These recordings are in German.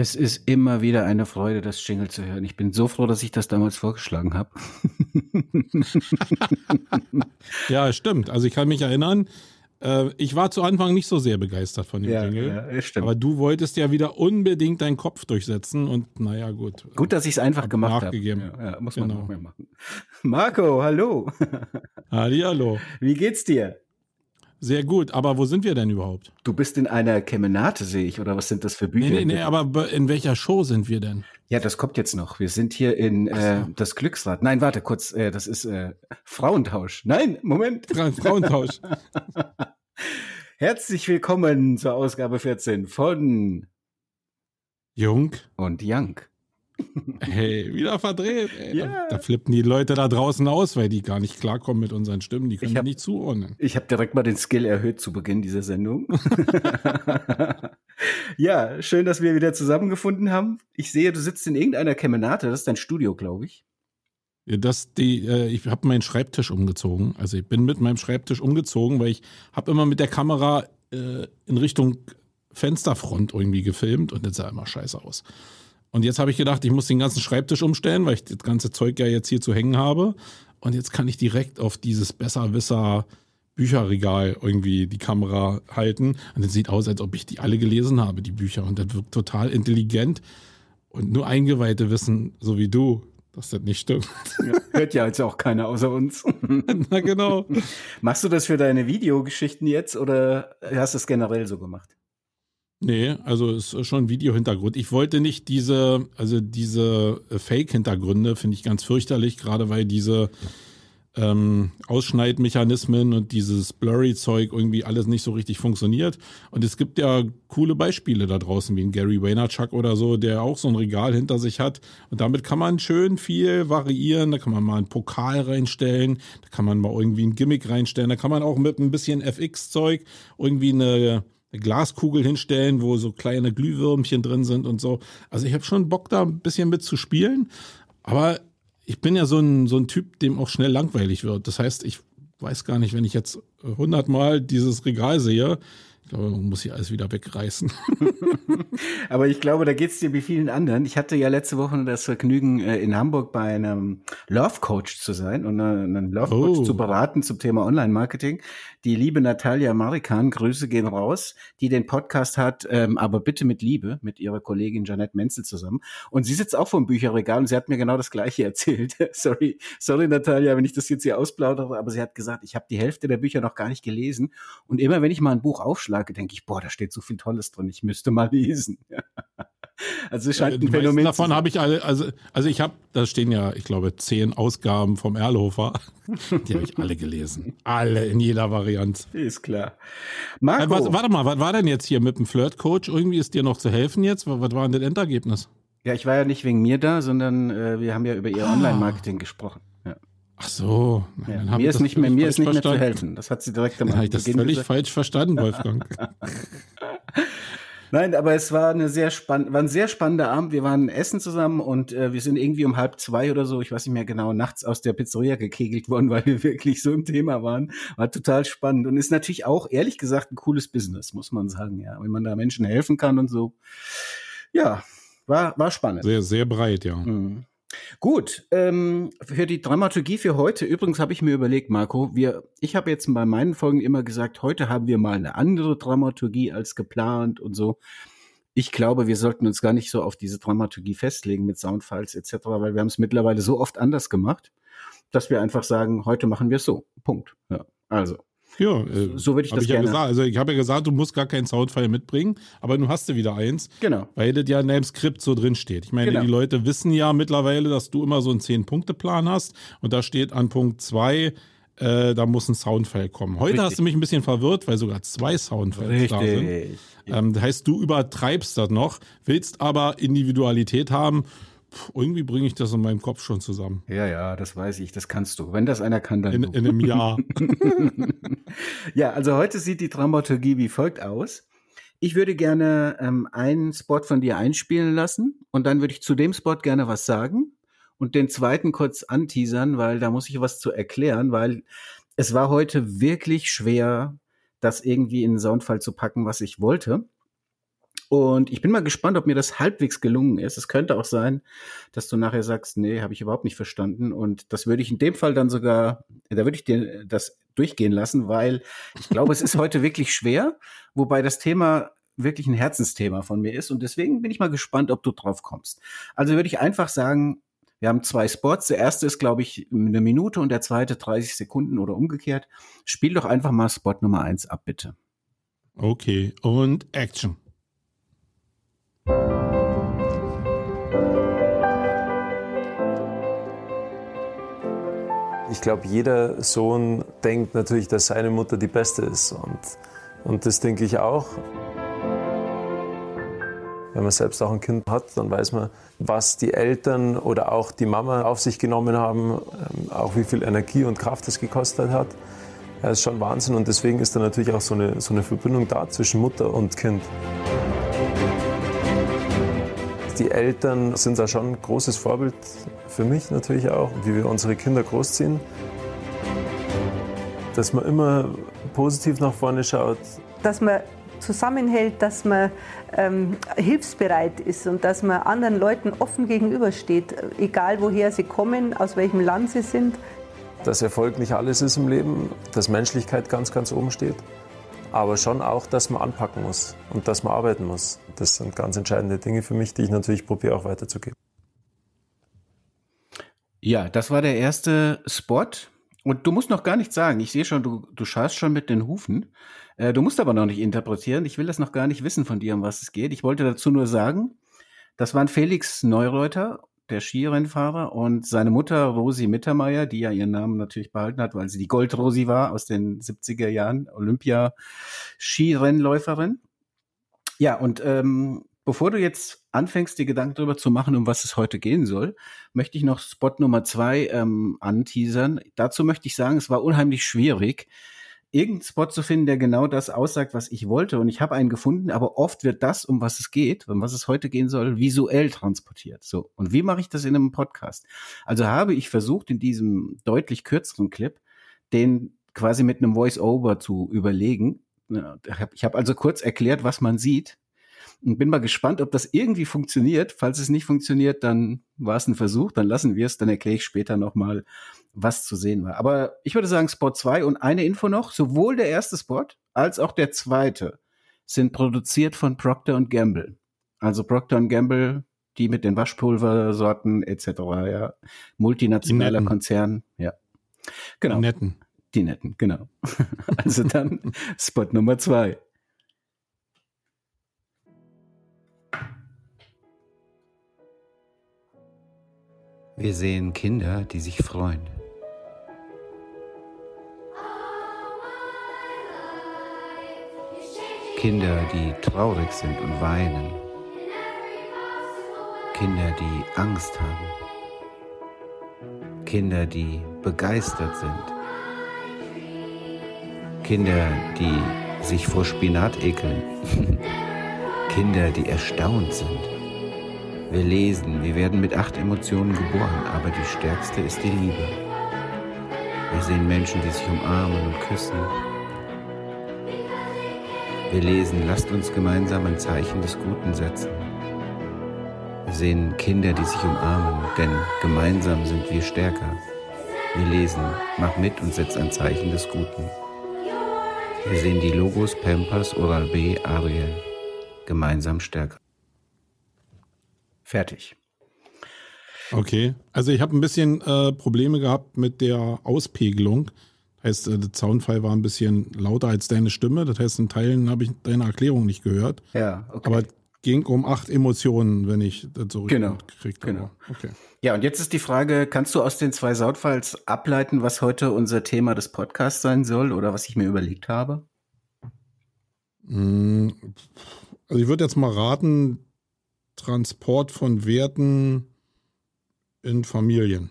Es ist immer wieder eine Freude, das Jingle zu hören. Ich bin so froh, dass ich das damals vorgeschlagen habe. ja, stimmt. Also ich kann mich erinnern, äh, ich war zu Anfang nicht so sehr begeistert von dem ja, Jingle. Ja, stimmt. Aber du wolltest ja wieder unbedingt deinen Kopf durchsetzen und naja, gut. Gut, dass ich es einfach gemacht habe. Ja, muss man genau. noch mehr machen. Marco, hallo. Hallihallo. Wie geht's dir? Sehr gut, aber wo sind wir denn überhaupt? Du bist in einer Kemenate, sehe ich, oder was sind das für Bücher? Nee, nee, nee, aber in welcher Show sind wir denn? Ja, das kommt jetzt noch. Wir sind hier in äh, das Glücksrad. Nein, warte kurz, äh, das ist äh, Frauentausch. Nein, Moment. Fra Frauentausch. Herzlich willkommen zur Ausgabe 14 von Jung und Young. Hey, wieder verdreht. Ey. Ja. Da, da, flippen die Leute da draußen aus, weil die gar nicht klarkommen mit unseren Stimmen. Die können hab- die nicht zuordnen. Ich habe direkt mal den Skill erhöht zu Beginn dieser Sendung. ja, schön, dass wir wieder zusammengefunden haben. Ich sehe, du sitzt in irgendeiner Kemenate. Das ist dein Studio, glaube ich. Ja, Das die, äh, ich habe meinen Schreibtisch umgezogen. Also ich bin mit meinem Schreibtisch umgezogen, weil ich habe immer mit der Kamera äh, in Richtung Fensterfront irgendwie gefilmt und das sah immer scheiße aus. Und jetzt habe ich gedacht, ich muss den ganzen Schreibtisch umstellen, weil ich das ganze Zeug ja jetzt hier zu hängen habe. Und jetzt kann ich direkt auf dieses Besserwisser Bücherregal irgendwie die Kamera halten. Und es sieht aus, als ob ich die alle gelesen habe, die Bücher. Und das wirkt total intelligent. Und nur Eingeweihte wissen, so wie du, dass das nicht stimmt. Hört ja jetzt auch keiner außer uns. Na genau. Machst du das für deine Videogeschichten jetzt oder hast du es generell so gemacht? Nee, also ist schon Video-Hintergrund. Ich wollte nicht diese, also diese äh, Fake-Hintergründe finde ich ganz fürchterlich, gerade weil diese ähm, Ausschneidmechanismen und dieses Blurry-Zeug irgendwie alles nicht so richtig funktioniert. Und es gibt ja coole Beispiele da draußen, wie ein Gary Vaynerchuk oder so, der auch so ein Regal hinter sich hat. Und damit kann man schön viel variieren. Da kann man mal einen Pokal reinstellen, da kann man mal irgendwie ein Gimmick reinstellen, da kann man auch mit ein bisschen FX-Zeug irgendwie eine eine Glaskugel hinstellen, wo so kleine Glühwürmchen drin sind und so. Also ich habe schon Bock da ein bisschen mit zu spielen, aber ich bin ja so ein, so ein Typ, dem auch schnell langweilig wird. Das heißt, ich weiß gar nicht, wenn ich jetzt hundertmal dieses Regal sehe, ich glaube, man muss hier alles wieder wegreißen. Aber ich glaube, da geht's dir wie vielen anderen. Ich hatte ja letzte Woche das Vergnügen, äh, in Hamburg bei einem Love Coach zu sein und äh, einen Love Coach Oh. zu beraten zum Thema Online-Marketing. Die liebe Natalia Marikan, Grüße gehen raus, die den Podcast hat, ähm, aber bitte mit Liebe, mit ihrer Kollegin Janette Menzel zusammen. Und sie sitzt auch vor dem Bücherregal und sie hat mir genau das Gleiche erzählt. sorry, sorry Natalia, wenn ich das jetzt hier ausplaudere, aber sie hat gesagt, ich habe die Hälfte der Bücher noch gar nicht gelesen. Und immer wenn ich mal ein Buch aufschlage, denke ich, boah, da steht so viel Tolles drin, ich müsste mal lesen. also es scheint ein Phänomen davon habe ich alle, also, also ich habe, da stehen ja, ich glaube, zehn Ausgaben vom Erlhofer. Die habe ich alle gelesen. Alle in jeder Variante. Ist klar. Äh, Marco, was, warte mal, was war denn jetzt hier mit dem Flirt-Coach? Irgendwie ist dir noch zu helfen jetzt? Was, war denn das Endergebnis? ja, ich war ja nicht wegen mir da, sondern äh, wir haben ja über ihr Ah. Online-Marketing gesprochen. Ja. Ach so. Ja. Mir ist nicht mehr, mir ist nicht mehr zu helfen. Das hat sie direkt am Dann habe ich das Beginn völlig gesagt. falsch verstanden, Wolfgang. Nein, aber es war eine sehr spann war ein sehr spannender Abend. Wir waren essen zusammen und äh, wir sind irgendwie um halb zwei oder so, ich weiß nicht mehr genau, nachts aus der Pizzeria gekegelt worden, weil wir wirklich so im Thema waren. War total spannend und ist natürlich auch ehrlich gesagt ein cooles Business, muss man sagen, ja, wenn man da Menschen helfen kann und so. Ja, war war spannend. Sehr, sehr breit, ja. Mhm. Gut, ähm, für die Dramaturgie für heute, übrigens habe ich mir überlegt, Marco, wir, ich habe jetzt bei meinen Folgen immer gesagt, heute haben wir mal eine andere Dramaturgie als geplant und so. Ich glaube, wir sollten uns gar nicht so auf diese Dramaturgie festlegen mit Soundfiles etc., weil wir haben es mittlerweile so oft anders gemacht, dass wir einfach sagen, heute machen wir es so. Punkt. Ja, also. Ja, äh, So würde ich das ich ja gerne- gesagt. Also ich habe ja gesagt, du musst gar keinen Soundfile mitbringen, aber nun hast du wieder eins, Genau. weil das ja in deinem Skript so drin steht. Ich meine, Genau. die Leute wissen ja mittlerweile, dass du immer so einen Zehn-Punkte-Plan hast und da steht an Punkt zwei, äh, da muss ein Soundfile kommen. Heute Richtig. hast du mich ein bisschen verwirrt, weil sogar zwei Soundfiles da sind. Richtig. Ähm, das heißt, du übertreibst das noch, willst aber Individualität haben. Irgendwie bringe ich das in meinem Kopf schon zusammen. Ja, ja, das weiß ich, das kannst du. Wenn das einer kann, dann In, du. in einem Jahr. Ja, also heute sieht die Dramaturgie wie folgt aus. Ich würde gerne ähm, einen Spot von dir einspielen lassen und dann würde ich zu dem Spot gerne was sagen und den zweiten kurz anteasern, weil da muss ich was zu erklären, weil es war heute wirklich schwer, das irgendwie in den Soundfall zu packen, was ich wollte. Und ich bin mal gespannt, ob mir das halbwegs gelungen ist. Es könnte auch sein, dass du nachher sagst, nee, habe ich überhaupt nicht verstanden. Und das würde ich in dem Fall dann sogar, da würde ich dir das durchgehen lassen, weil ich glaube, es ist heute wirklich schwer, wobei das Thema wirklich ein Herzensthema von mir ist. Und deswegen bin ich mal gespannt, ob du drauf kommst. Also würde ich einfach sagen, wir haben zwei Spots. Der erste ist, glaube ich, eine Minute und der zweite 30 Sekunden oder umgekehrt. Spiel doch einfach mal Spot Nummer eins ab, bitte. Okay, und Action. Ich glaube, jeder Sohn denkt natürlich, dass seine Mutter die beste ist. Und, und das denke ich auch. Wenn man selbst auch ein Kind hat, dann weiß man, was die Eltern oder auch die Mama auf sich genommen haben, ähm, auch wie viel Energie und Kraft es gekostet hat. Das ist schon Wahnsinn und deswegen ist da natürlich auch so eine, so eine Verbindung da zwischen Mutter und Kind. Die Eltern sind da schon ein großes Vorbild für mich natürlich auch, wie wir unsere Kinder großziehen. Dass man immer positiv nach vorne schaut. Dass man zusammenhält, dass man ähm, hilfsbereit ist und dass man anderen Leuten offen gegenübersteht, egal woher sie kommen, aus welchem Land sie sind. Dass Erfolg nicht alles ist im Leben, dass Menschlichkeit ganz, ganz oben steht aber schon auch, dass man anpacken muss und dass man arbeiten muss. Das sind ganz entscheidende Dinge für mich, die ich natürlich probiere auch weiterzugeben. Ja, das war der erste Spot. Und du musst noch gar nichts sagen. Ich sehe schon, du, du schaust schon mit den Hufen. Äh, du musst aber noch nicht interpretieren. Ich will das noch gar nicht wissen von dir, um was es geht. Ich wollte dazu nur sagen, das waren Felix Neureuter der Skirennfahrer und seine Mutter Rosi Mittermeier, die ja ihren Namen natürlich behalten hat, weil sie die Goldrosi war aus den 70er Jahren, Olympia-Skirennläuferin. Ja, und ähm, bevor du jetzt anfängst, dir Gedanken darüber zu machen, um was es heute gehen soll, möchte ich noch Spot Nummer zwei ähm, anteasern. Dazu möchte ich sagen, es war unheimlich schwierig, irgendeinen Spot zu finden, der genau das aussagt, was ich wollte. Und ich habe einen gefunden, aber oft wird das, um was es geht, um was es heute gehen soll, visuell transportiert. So. Und wie mache ich das in einem Podcast? Also habe ich versucht, in diesem deutlich kürzeren Clip, den quasi mit einem Voice-Over zu überlegen. Ich habe also kurz erklärt, was man sieht. Und bin mal gespannt, ob das irgendwie funktioniert. Falls es nicht funktioniert, dann war es ein Versuch, dann lassen wir es, dann erkläre ich später nochmal, was zu sehen war. Aber ich würde sagen Spot 2 und eine Info noch, sowohl der erste Spot als auch der zweite sind produziert von Procter Gamble. Also Procter Gamble, die mit den Waschpulversorten etc., ja, multinationaler Konzern, ja. Genau. Die netten. Die netten, genau. also dann Spot Nummer zwei. Wir sehen Kinder, die sich freuen. Kinder, die traurig sind und weinen. Kinder, die Angst haben. Kinder, die begeistert sind. Kinder, die sich vor Spinat ekeln. Kinder, die erstaunt sind. Wir lesen, wir werden mit acht Emotionen geboren, aber die stärkste ist die Liebe. Wir sehen Menschen, die sich umarmen und küssen. Wir lesen, lasst uns gemeinsam ein Zeichen des Guten setzen. Wir sehen Kinder, die sich umarmen, denn gemeinsam sind wir stärker. Wir lesen, mach mit und setz ein Zeichen des Guten. Wir sehen die Logos Pampers, Oral-B, Ariel. Gemeinsam stärker. Fertig. Okay, also ich habe ein bisschen äh, Probleme gehabt mit der Auspegelung. Heißt, äh, der Zaunfall war ein bisschen lauter als deine Stimme. Das heißt, in Teilen habe ich deine Erklärung nicht gehört. Ja, okay. Aber ging um acht Emotionen, wenn ich das so genau, gekriegt habe. Genau. Okay. Ja, und jetzt ist die Frage, kannst du aus den zwei Soundfiles ableiten, was heute unser Thema des Podcasts sein soll oder was ich mir überlegt habe? Hm, also ich würde jetzt mal raten, Transport von Werten in Familien.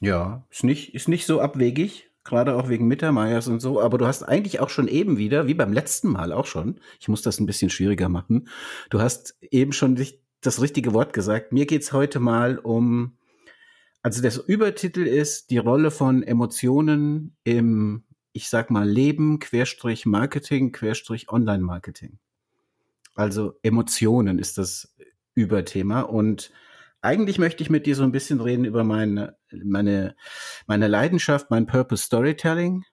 Ja, ist nicht, ist nicht so abwegig, gerade auch wegen Mittermeiers und so, aber du hast eigentlich auch schon eben wieder, wie beim letzten Mal auch schon, ich muss das ein bisschen schwieriger machen, du hast eben schon das richtige Wort gesagt. Mir geht's heute mal um, also der Übertitel ist die Rolle von Emotionen im, ich sag mal, Leben, Querstrich Marketing, Querstrich Online-Marketing. Also Emotionen ist das Überthema und eigentlich möchte ich mit dir so ein bisschen reden über meine, meine, meine Leidenschaft, mein Purpose Storytelling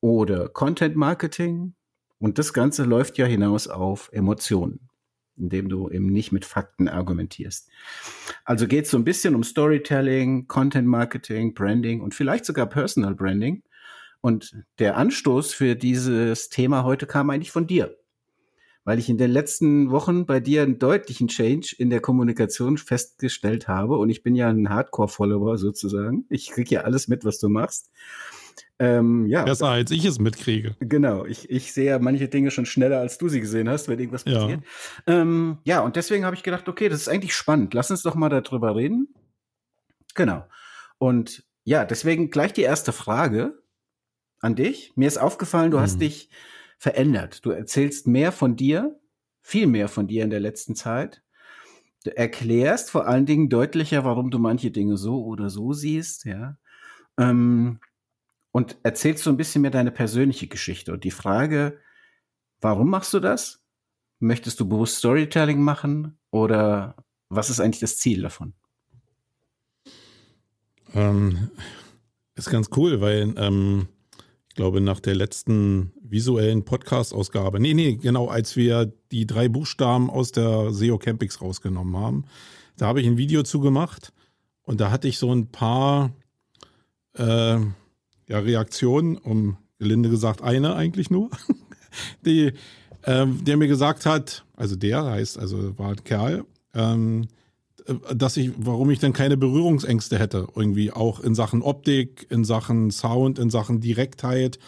oder Content Marketing. Und das Ganze läuft ja hinaus auf Emotionen, indem du eben nicht mit Fakten argumentierst. Also geht es so ein bisschen um Storytelling, Content Marketing, Branding und vielleicht sogar Personal Branding. Und der Anstoß für dieses Thema heute kam eigentlich von dir weil ich in den letzten Wochen bei dir einen deutlichen Change in der Kommunikation festgestellt habe. Und ich bin ja ein Hardcore-Follower sozusagen. Ich kriege ja alles mit, was du machst. Ähm, ja. Besser als ich es mitkriege. Genau, ich, ich sehe ja manche Dinge schon schneller, als du sie gesehen hast, wenn irgendwas passiert. Ja, ähm, ja und deswegen habe ich gedacht, okay, das ist eigentlich spannend. Lass uns doch mal darüber reden. Genau. Und ja, deswegen gleich die erste Frage an dich. Mir ist aufgefallen, du hm. hast dich verändert. Du erzählst mehr von dir, viel mehr von dir in der letzten Zeit. Du erklärst vor allen Dingen deutlicher, warum du manche Dinge so oder so siehst, ja. Ähm, und erzählst so ein bisschen mehr deine persönliche Geschichte. Und die Frage, warum machst du das? Möchtest du bewusst Storytelling machen oder was ist eigentlich das Ziel davon? Ähm, ist ganz cool, weil ähm, glaube, nach der letzten visuellen Podcast-Ausgabe, nee, nee, genau, als wir die drei Buchstaben aus der SEO Campix rausgenommen haben, da habe ich ein Video zugemacht und da hatte ich so ein paar äh, ja, Reaktionen, um gelinde gesagt eine eigentlich nur, die, äh, der mir gesagt hat, also der heißt, also war ein Kerl, ähm, dass ich, warum ich denn keine Berührungsängste hätte, irgendwie auch in Sachen Optik, in Sachen Sound, in Sachen Direktheit,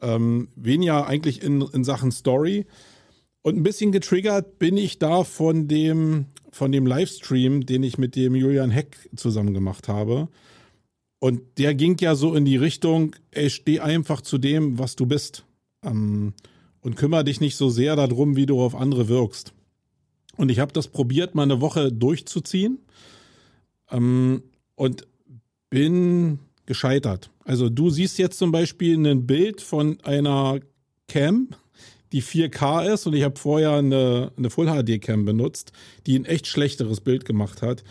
ähm, weniger eigentlich in, in Sachen Story. Und ein bisschen getriggert bin ich da von dem, von dem Livestream, den ich mit dem Julian Heck zusammen gemacht habe. Und der ging ja so in die Richtung, ey, steh einfach zu dem, was du bist. Ähm, und kümmere dich nicht so sehr darum, wie du auf andere wirkst. Und ich habe das probiert, mal eine Woche durchzuziehen. Ähm, und bin gescheitert. Also du siehst jetzt zum Beispiel ein Bild von einer Cam, die 4K ist. Und ich habe vorher eine, eine Full HD Cam benutzt, die ein echt schlechteres Bild gemacht hat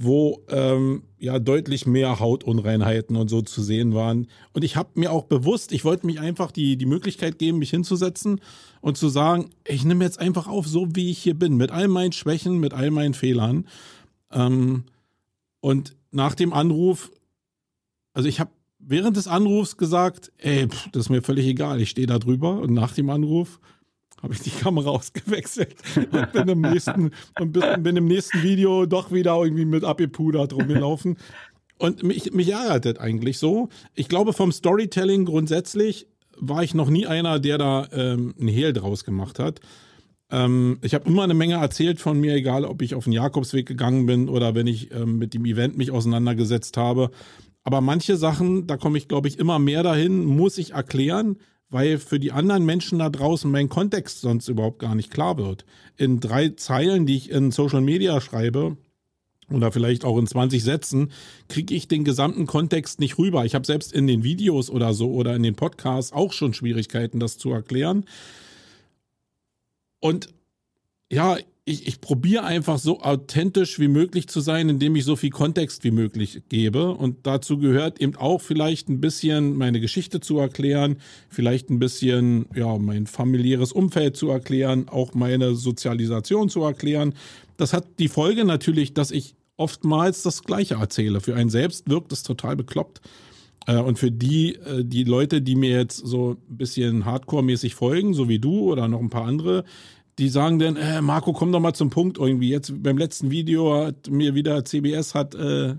wo ähm, ja deutlich mehr Hautunreinheiten und so zu sehen waren. Und ich habe mir auch bewusst, ich wollte mich einfach die, die Möglichkeit geben, mich hinzusetzen und zu sagen, ich nehme jetzt einfach auf, so wie ich hier bin, mit all meinen Schwächen, mit all meinen Fehlern. Ähm, und nach dem Anruf, also ich habe während des Anrufs gesagt, ey, pff, das ist mir völlig egal, ich stehe da drüber. Und nach dem Anruf habe ich die Kamera ausgewechselt und bin im nächsten und bin im nächsten Video doch wieder irgendwie mit abgepudert rumgelaufen. Und mich, mich ärgert das eigentlich so. Ich glaube, vom Storytelling grundsätzlich war ich noch nie einer, der da ähm, einen Hehl draus gemacht hat. Ähm, ich habe immer eine Menge erzählt von mir, egal ob ich auf den Jakobsweg gegangen bin oder wenn ich ähm, mit dem Event mich auseinandergesetzt habe. Aber manche Sachen, da komme ich, glaube ich, immer mehr dahin, muss ich erklären, weil für die anderen Menschen da draußen mein Kontext sonst überhaupt gar nicht klar wird. In drei Zeilen, die ich in Social Media schreibe, oder vielleicht auch in 20 Sätzen, kriege ich den gesamten Kontext nicht rüber. Ich habe selbst in den Videos oder so oder in den Podcasts auch schon Schwierigkeiten, das zu erklären. Und ja, ich, ich probiere einfach so authentisch wie möglich zu sein, indem ich so viel Kontext wie möglich gebe. Und dazu gehört eben auch vielleicht ein bisschen meine Geschichte zu erklären, vielleicht ein bisschen ja mein familiäres Umfeld zu erklären, auch meine Sozialisation zu erklären. Das hat die Folge natürlich, dass ich oftmals das Gleiche erzähle. Für einen selbst wirkt es total bekloppt. Äh, und für die, äh, die Leute, die mir jetzt so ein bisschen hardcore-mäßig folgen, so wie du oder noch ein paar andere, die sagen dann, äh, Marco, komm doch mal zum Punkt irgendwie. Jetzt beim letzten Video hat mir wieder CBS hat, äh,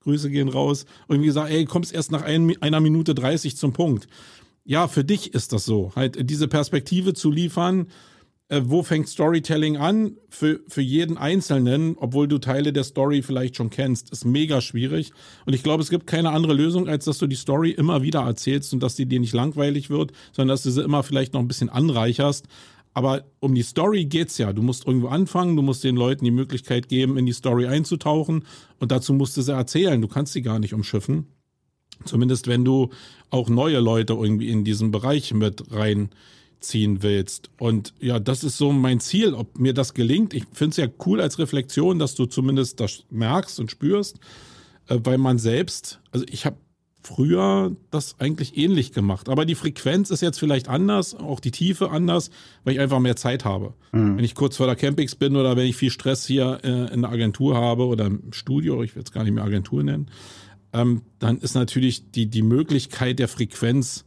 Grüße gehen raus, irgendwie gesagt, ey, kommst erst nach ein, einer Minute 30 zum Punkt. Ja, für dich ist das so. Halt diese Perspektive zu liefern, äh, wo fängt Storytelling an? Für, für jeden Einzelnen, obwohl du Teile der Story vielleicht schon kennst, ist mega schwierig. Und ich glaube, es gibt keine andere Lösung, als dass du die Story immer wieder erzählst und dass die dir nicht langweilig wird, sondern dass du sie immer vielleicht noch ein bisschen anreicherst. Aber um die Story geht's ja. Du musst irgendwo anfangen, du musst den Leuten die Möglichkeit geben, in die Story einzutauchen und dazu musst du sie erzählen. Du kannst sie gar nicht umschiffen. Zumindest wenn du auch neue Leute irgendwie in diesen Bereich mit reinziehen ziehen willst. Und ja, das ist so mein Ziel, ob mir das gelingt. Ich finde es ja cool als Reflexion, dass du zumindest das merkst und spürst, äh, weil man selbst, also ich habe früher das eigentlich ähnlich gemacht. Aber die Frequenz ist jetzt vielleicht anders, auch die Tiefe anders, weil ich einfach mehr Zeit habe. Mhm. Wenn ich kurz vor der Campings bin oder wenn ich viel Stress hier äh, in der Agentur habe oder im Studio, ich will es gar nicht mehr Agentur nennen, ähm, dann ist natürlich die, die Möglichkeit der Frequenz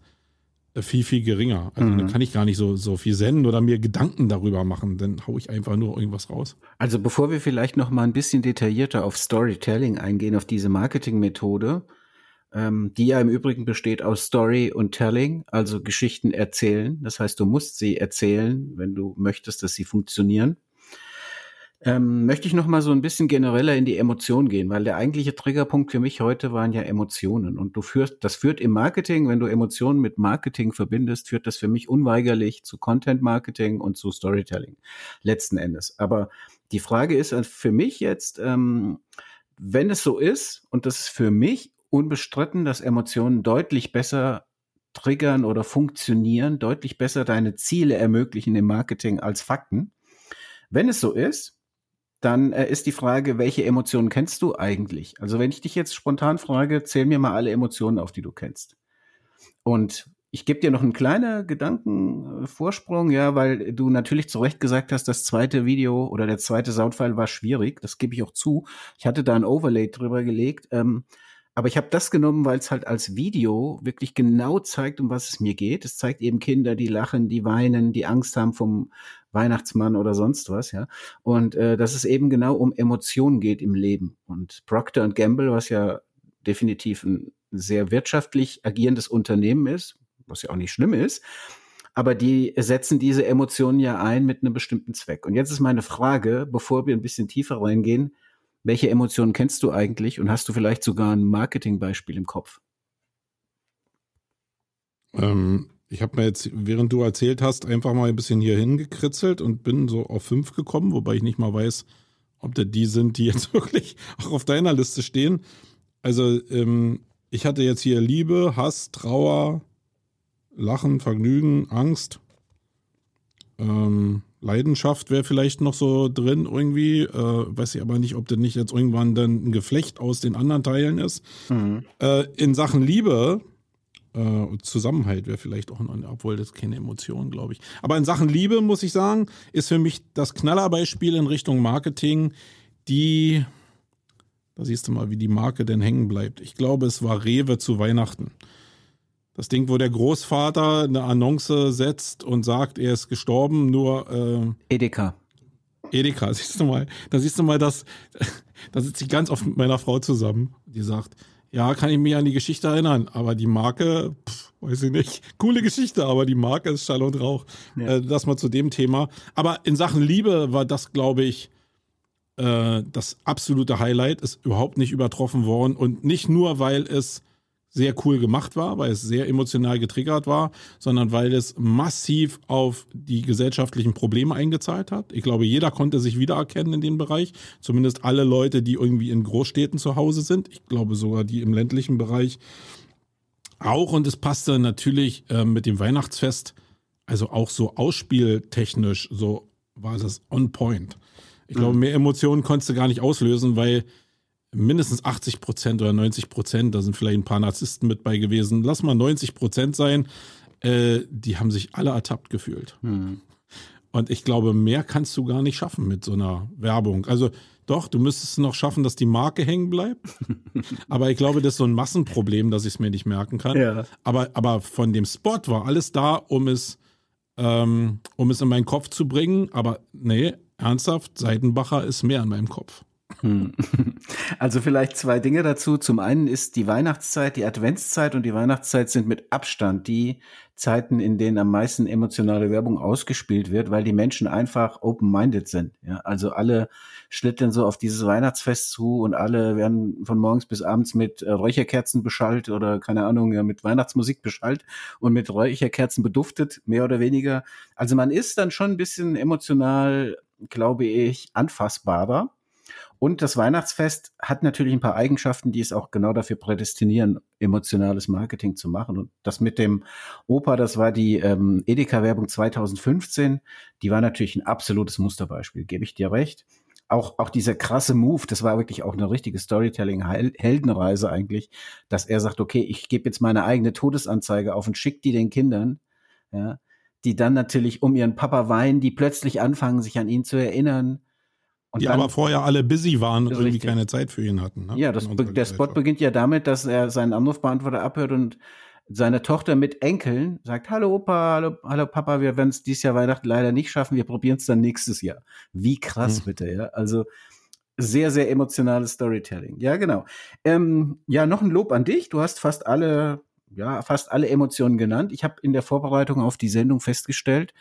äh, viel, viel geringer. Also mhm. dann kann ich gar nicht so, so viel senden oder mir Gedanken darüber machen. Dann haue ich einfach nur irgendwas raus. Also bevor wir vielleicht noch mal ein bisschen detaillierter auf Storytelling eingehen, auf diese Marketingmethode, ähm, die ja im Übrigen besteht aus Story und Telling, also Geschichten erzählen. Das heißt, du musst sie erzählen, wenn du möchtest, dass sie funktionieren. Ähm, möchte ich noch mal so ein bisschen genereller in die Emotion gehen, weil der eigentliche Triggerpunkt für mich heute waren ja Emotionen und du führst, das führt im Marketing, wenn du Emotionen mit Marketing verbindest, führt das für mich unweigerlich zu Content Marketing und zu Storytelling letzten Endes. Aber die Frage ist für mich jetzt, ähm, wenn es so ist und das ist für mich unbestritten, dass Emotionen deutlich besser triggern oder funktionieren, deutlich besser deine Ziele ermöglichen im Marketing als Fakten. Wenn es so ist, dann äh, ist die Frage, welche Emotionen kennst du eigentlich? Also wenn ich dich jetzt spontan frage, zähl mir mal alle Emotionen auf, die du kennst. Und ich gebe dir noch einen kleinen Gedankenvorsprung, ja, weil du natürlich zu Recht gesagt hast, das zweite Video oder der zweite Soundfile war schwierig. Das gebe ich auch zu. Ich hatte da ein Overlay drüber gelegt. Ähm, aber ich habe das genommen, weil es halt als Video wirklich genau zeigt, um was es mir geht. Es zeigt eben Kinder, die lachen, die weinen, die Angst haben vom Weihnachtsmann oder sonst was, ja. Und äh, dass es eben genau um Emotionen geht im Leben. Und Procter Gamble, was ja definitiv ein sehr wirtschaftlich agierendes Unternehmen ist, was ja auch nicht schlimm ist, aber die setzen diese Emotionen ja ein mit einem bestimmten Zweck. Und jetzt ist meine Frage, bevor wir ein bisschen tiefer reingehen, welche Emotionen kennst du eigentlich und hast du vielleicht sogar ein Marketingbeispiel im Kopf? Ähm, ich habe mir jetzt, während du erzählt hast, einfach mal ein bisschen hier hingekritzelt und bin so auf fünf gekommen, wobei ich nicht mal weiß, ob das die sind, die jetzt wirklich auch auf deiner Liste stehen. Also ähm, ich hatte jetzt hier Liebe, Hass, Trauer, Lachen, Vergnügen, Angst, ähm, Leidenschaft wäre vielleicht noch so drin irgendwie. Äh, weiß ich aber nicht, ob das nicht jetzt irgendwann dann ein Geflecht aus den anderen Teilen ist. Mhm. Äh, in Sachen Liebe, äh, Zusammenhalt wäre vielleicht auch noch, obwohl das keine Emotion, glaube ich. Aber in Sachen Liebe, muss ich sagen, ist für mich das Knallerbeispiel in Richtung Marketing, die, da siehst du mal, wie die Marke denn hängen bleibt. Ich glaube, es war Rewe zu Weihnachten. Das Ding, wo der Großvater eine Annonce setzt und sagt, er ist gestorben, nur äh, Edeka. Edeka, siehst du mal. Da siehst du mal, dass da sitze ich ganz oft mit meiner Frau zusammen. Die sagt, ja, kann ich mich an die Geschichte erinnern, aber die Marke, pff, weiß ich nicht. Coole Geschichte, aber die Marke ist Schall und Rauch. Ja. Äh, das mal zu dem Thema. Aber in Sachen Liebe war das, glaube ich, äh, das absolute Highlight. Ist überhaupt nicht übertroffen worden und nicht nur, weil es sehr cool gemacht war, weil es sehr emotional getriggert war, sondern weil es massiv auf die gesellschaftlichen Probleme eingezahlt hat. Ich glaube, jeder konnte sich wiedererkennen in dem Bereich, zumindest alle Leute, die irgendwie in Großstädten zu Hause sind. Ich glaube sogar die im ländlichen Bereich auch. Und es passte natürlich äh, mit dem Weihnachtsfest, also auch so ausspieltechnisch, so war das on point. Ich glaube, mhm. mehr Emotionen konntest du gar nicht auslösen, weil mindestens 80 Prozent oder 90 Prozent, da sind vielleicht ein paar Narzissten mit bei gewesen, lass mal 90 Prozent sein, äh, die haben sich alle ertappt gefühlt. Hm. Und ich glaube, mehr kannst du gar nicht schaffen mit so einer Werbung. Also doch, du müsstest es noch schaffen, dass die Marke hängen bleibt. aber ich glaube, das ist so ein Massenproblem, dass ich es mir nicht merken kann. Ja. Aber, aber von dem Spot war alles da, um es, ähm, um es in meinen Kopf zu bringen. Aber nee, ernsthaft, Seidenbacher ist mehr in meinem Kopf. Hm. Also vielleicht zwei Dinge dazu. Zum einen ist die Weihnachtszeit, die Adventszeit und die Weihnachtszeit sind mit Abstand die Zeiten, in denen am meisten emotionale Werbung ausgespielt wird, weil die Menschen einfach open-minded sind. Ja, also alle schlittern so auf dieses Weihnachtsfest zu und alle werden von morgens bis abends mit äh, Räucherkerzen beschallt oder keine Ahnung, ja, mit Weihnachtsmusik beschallt und mit Räucherkerzen beduftet, mehr oder weniger. Also man ist dann schon ein bisschen emotional, glaube ich, anfassbarer Und das Weihnachtsfest hat natürlich ein paar Eigenschaften, die es auch genau dafür prädestinieren, emotionales Marketing zu machen. Und das mit dem Opa, das war die ähm, Edeka-Werbung 2015, die war natürlich ein absolutes Musterbeispiel, gebe ich dir recht. Auch, auch dieser krasse Move, das war wirklich auch eine richtige Storytelling-Heldenreise eigentlich, dass er sagt, okay, ich gebe jetzt meine eigene Todesanzeige auf und schicke die den Kindern, ja, die dann natürlich um ihren Papa weinen, die plötzlich anfangen, sich an ihn zu erinnern und die dann, aber vorher alle busy waren und irgendwie richtig. keine Zeit für ihn hatten. Ne? Ja, das, der Spot beginnt ja damit, dass er seinen Anrufbeantworter abhört und seine Tochter mit Enkeln sagt, hallo Opa, hallo, hallo Papa, wir werden es dieses Jahr Weihnachten leider nicht schaffen, wir probieren es dann nächstes Jahr. Wie krass hm. bitte, ja. Also sehr, sehr emotionales Storytelling. Ja, genau. Ähm, ja, noch ein Lob an dich. Du hast fast alle, ja, fast alle Emotionen genannt. Ich habe in der Vorbereitung auf die Sendung festgestellt,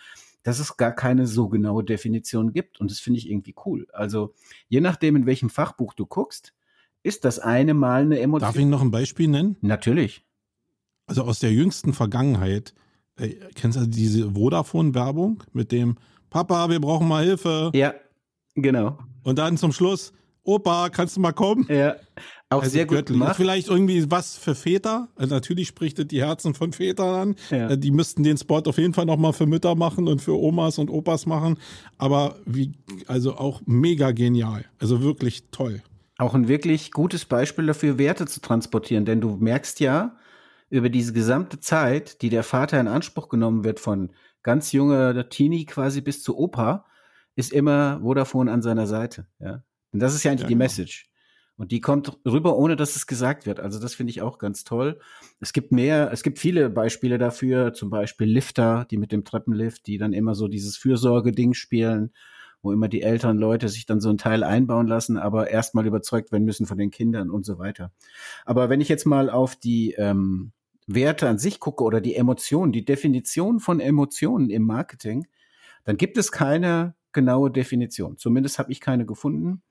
dass es gar keine so genaue Definition gibt. Und das finde ich irgendwie cool. Also je nachdem, in welchem Fachbuch du guckst, ist das eine Mal eine Emotion. Darf ich noch ein Beispiel nennen? Natürlich. Also aus der jüngsten Vergangenheit. Äh, kennst du diese Vodafone-Werbung mit dem Papa, wir brauchen mal Hilfe? Ja, genau. Und dann zum Schluss, Opa, kannst du mal kommen? Ja, auch also sehr gut göttlich. gemacht. Vielleicht irgendwie was für Väter. Also natürlich spricht es die Herzen von Vätern an. Ja. Äh, die müssten den Spot auf jeden Fall nochmal für Mütter machen und für Omas und Opas machen. Aber wie, also auch mega genial. Also wirklich toll. Auch ein wirklich gutes Beispiel dafür, Werte zu transportieren. Denn du merkst ja, über diese gesamte Zeit, die der Vater in Anspruch genommen wird, von ganz junger Teenie quasi bis zu Opa, ist immer Vodafone an seiner Seite. Ja? Und das ist ja eigentlich ja, die genau. Message. Und die kommt rüber, ohne dass es gesagt wird. Also das finde ich auch ganz toll. Es gibt mehr, es gibt viele Beispiele dafür, zum Beispiel Lifter, die mit dem Treppenlift, die dann immer so dieses Fürsorge-Ding spielen, wo immer die älteren Leute sich dann so ein Teil einbauen lassen, aber erstmal überzeugt werden müssen von den Kindern und so weiter. Aber wenn ich jetzt mal auf die ähm, Werte an sich gucke oder die Emotionen, die Definition von Emotionen im Marketing, dann gibt es keine genaue Definition. Zumindest habe ich keine gefunden.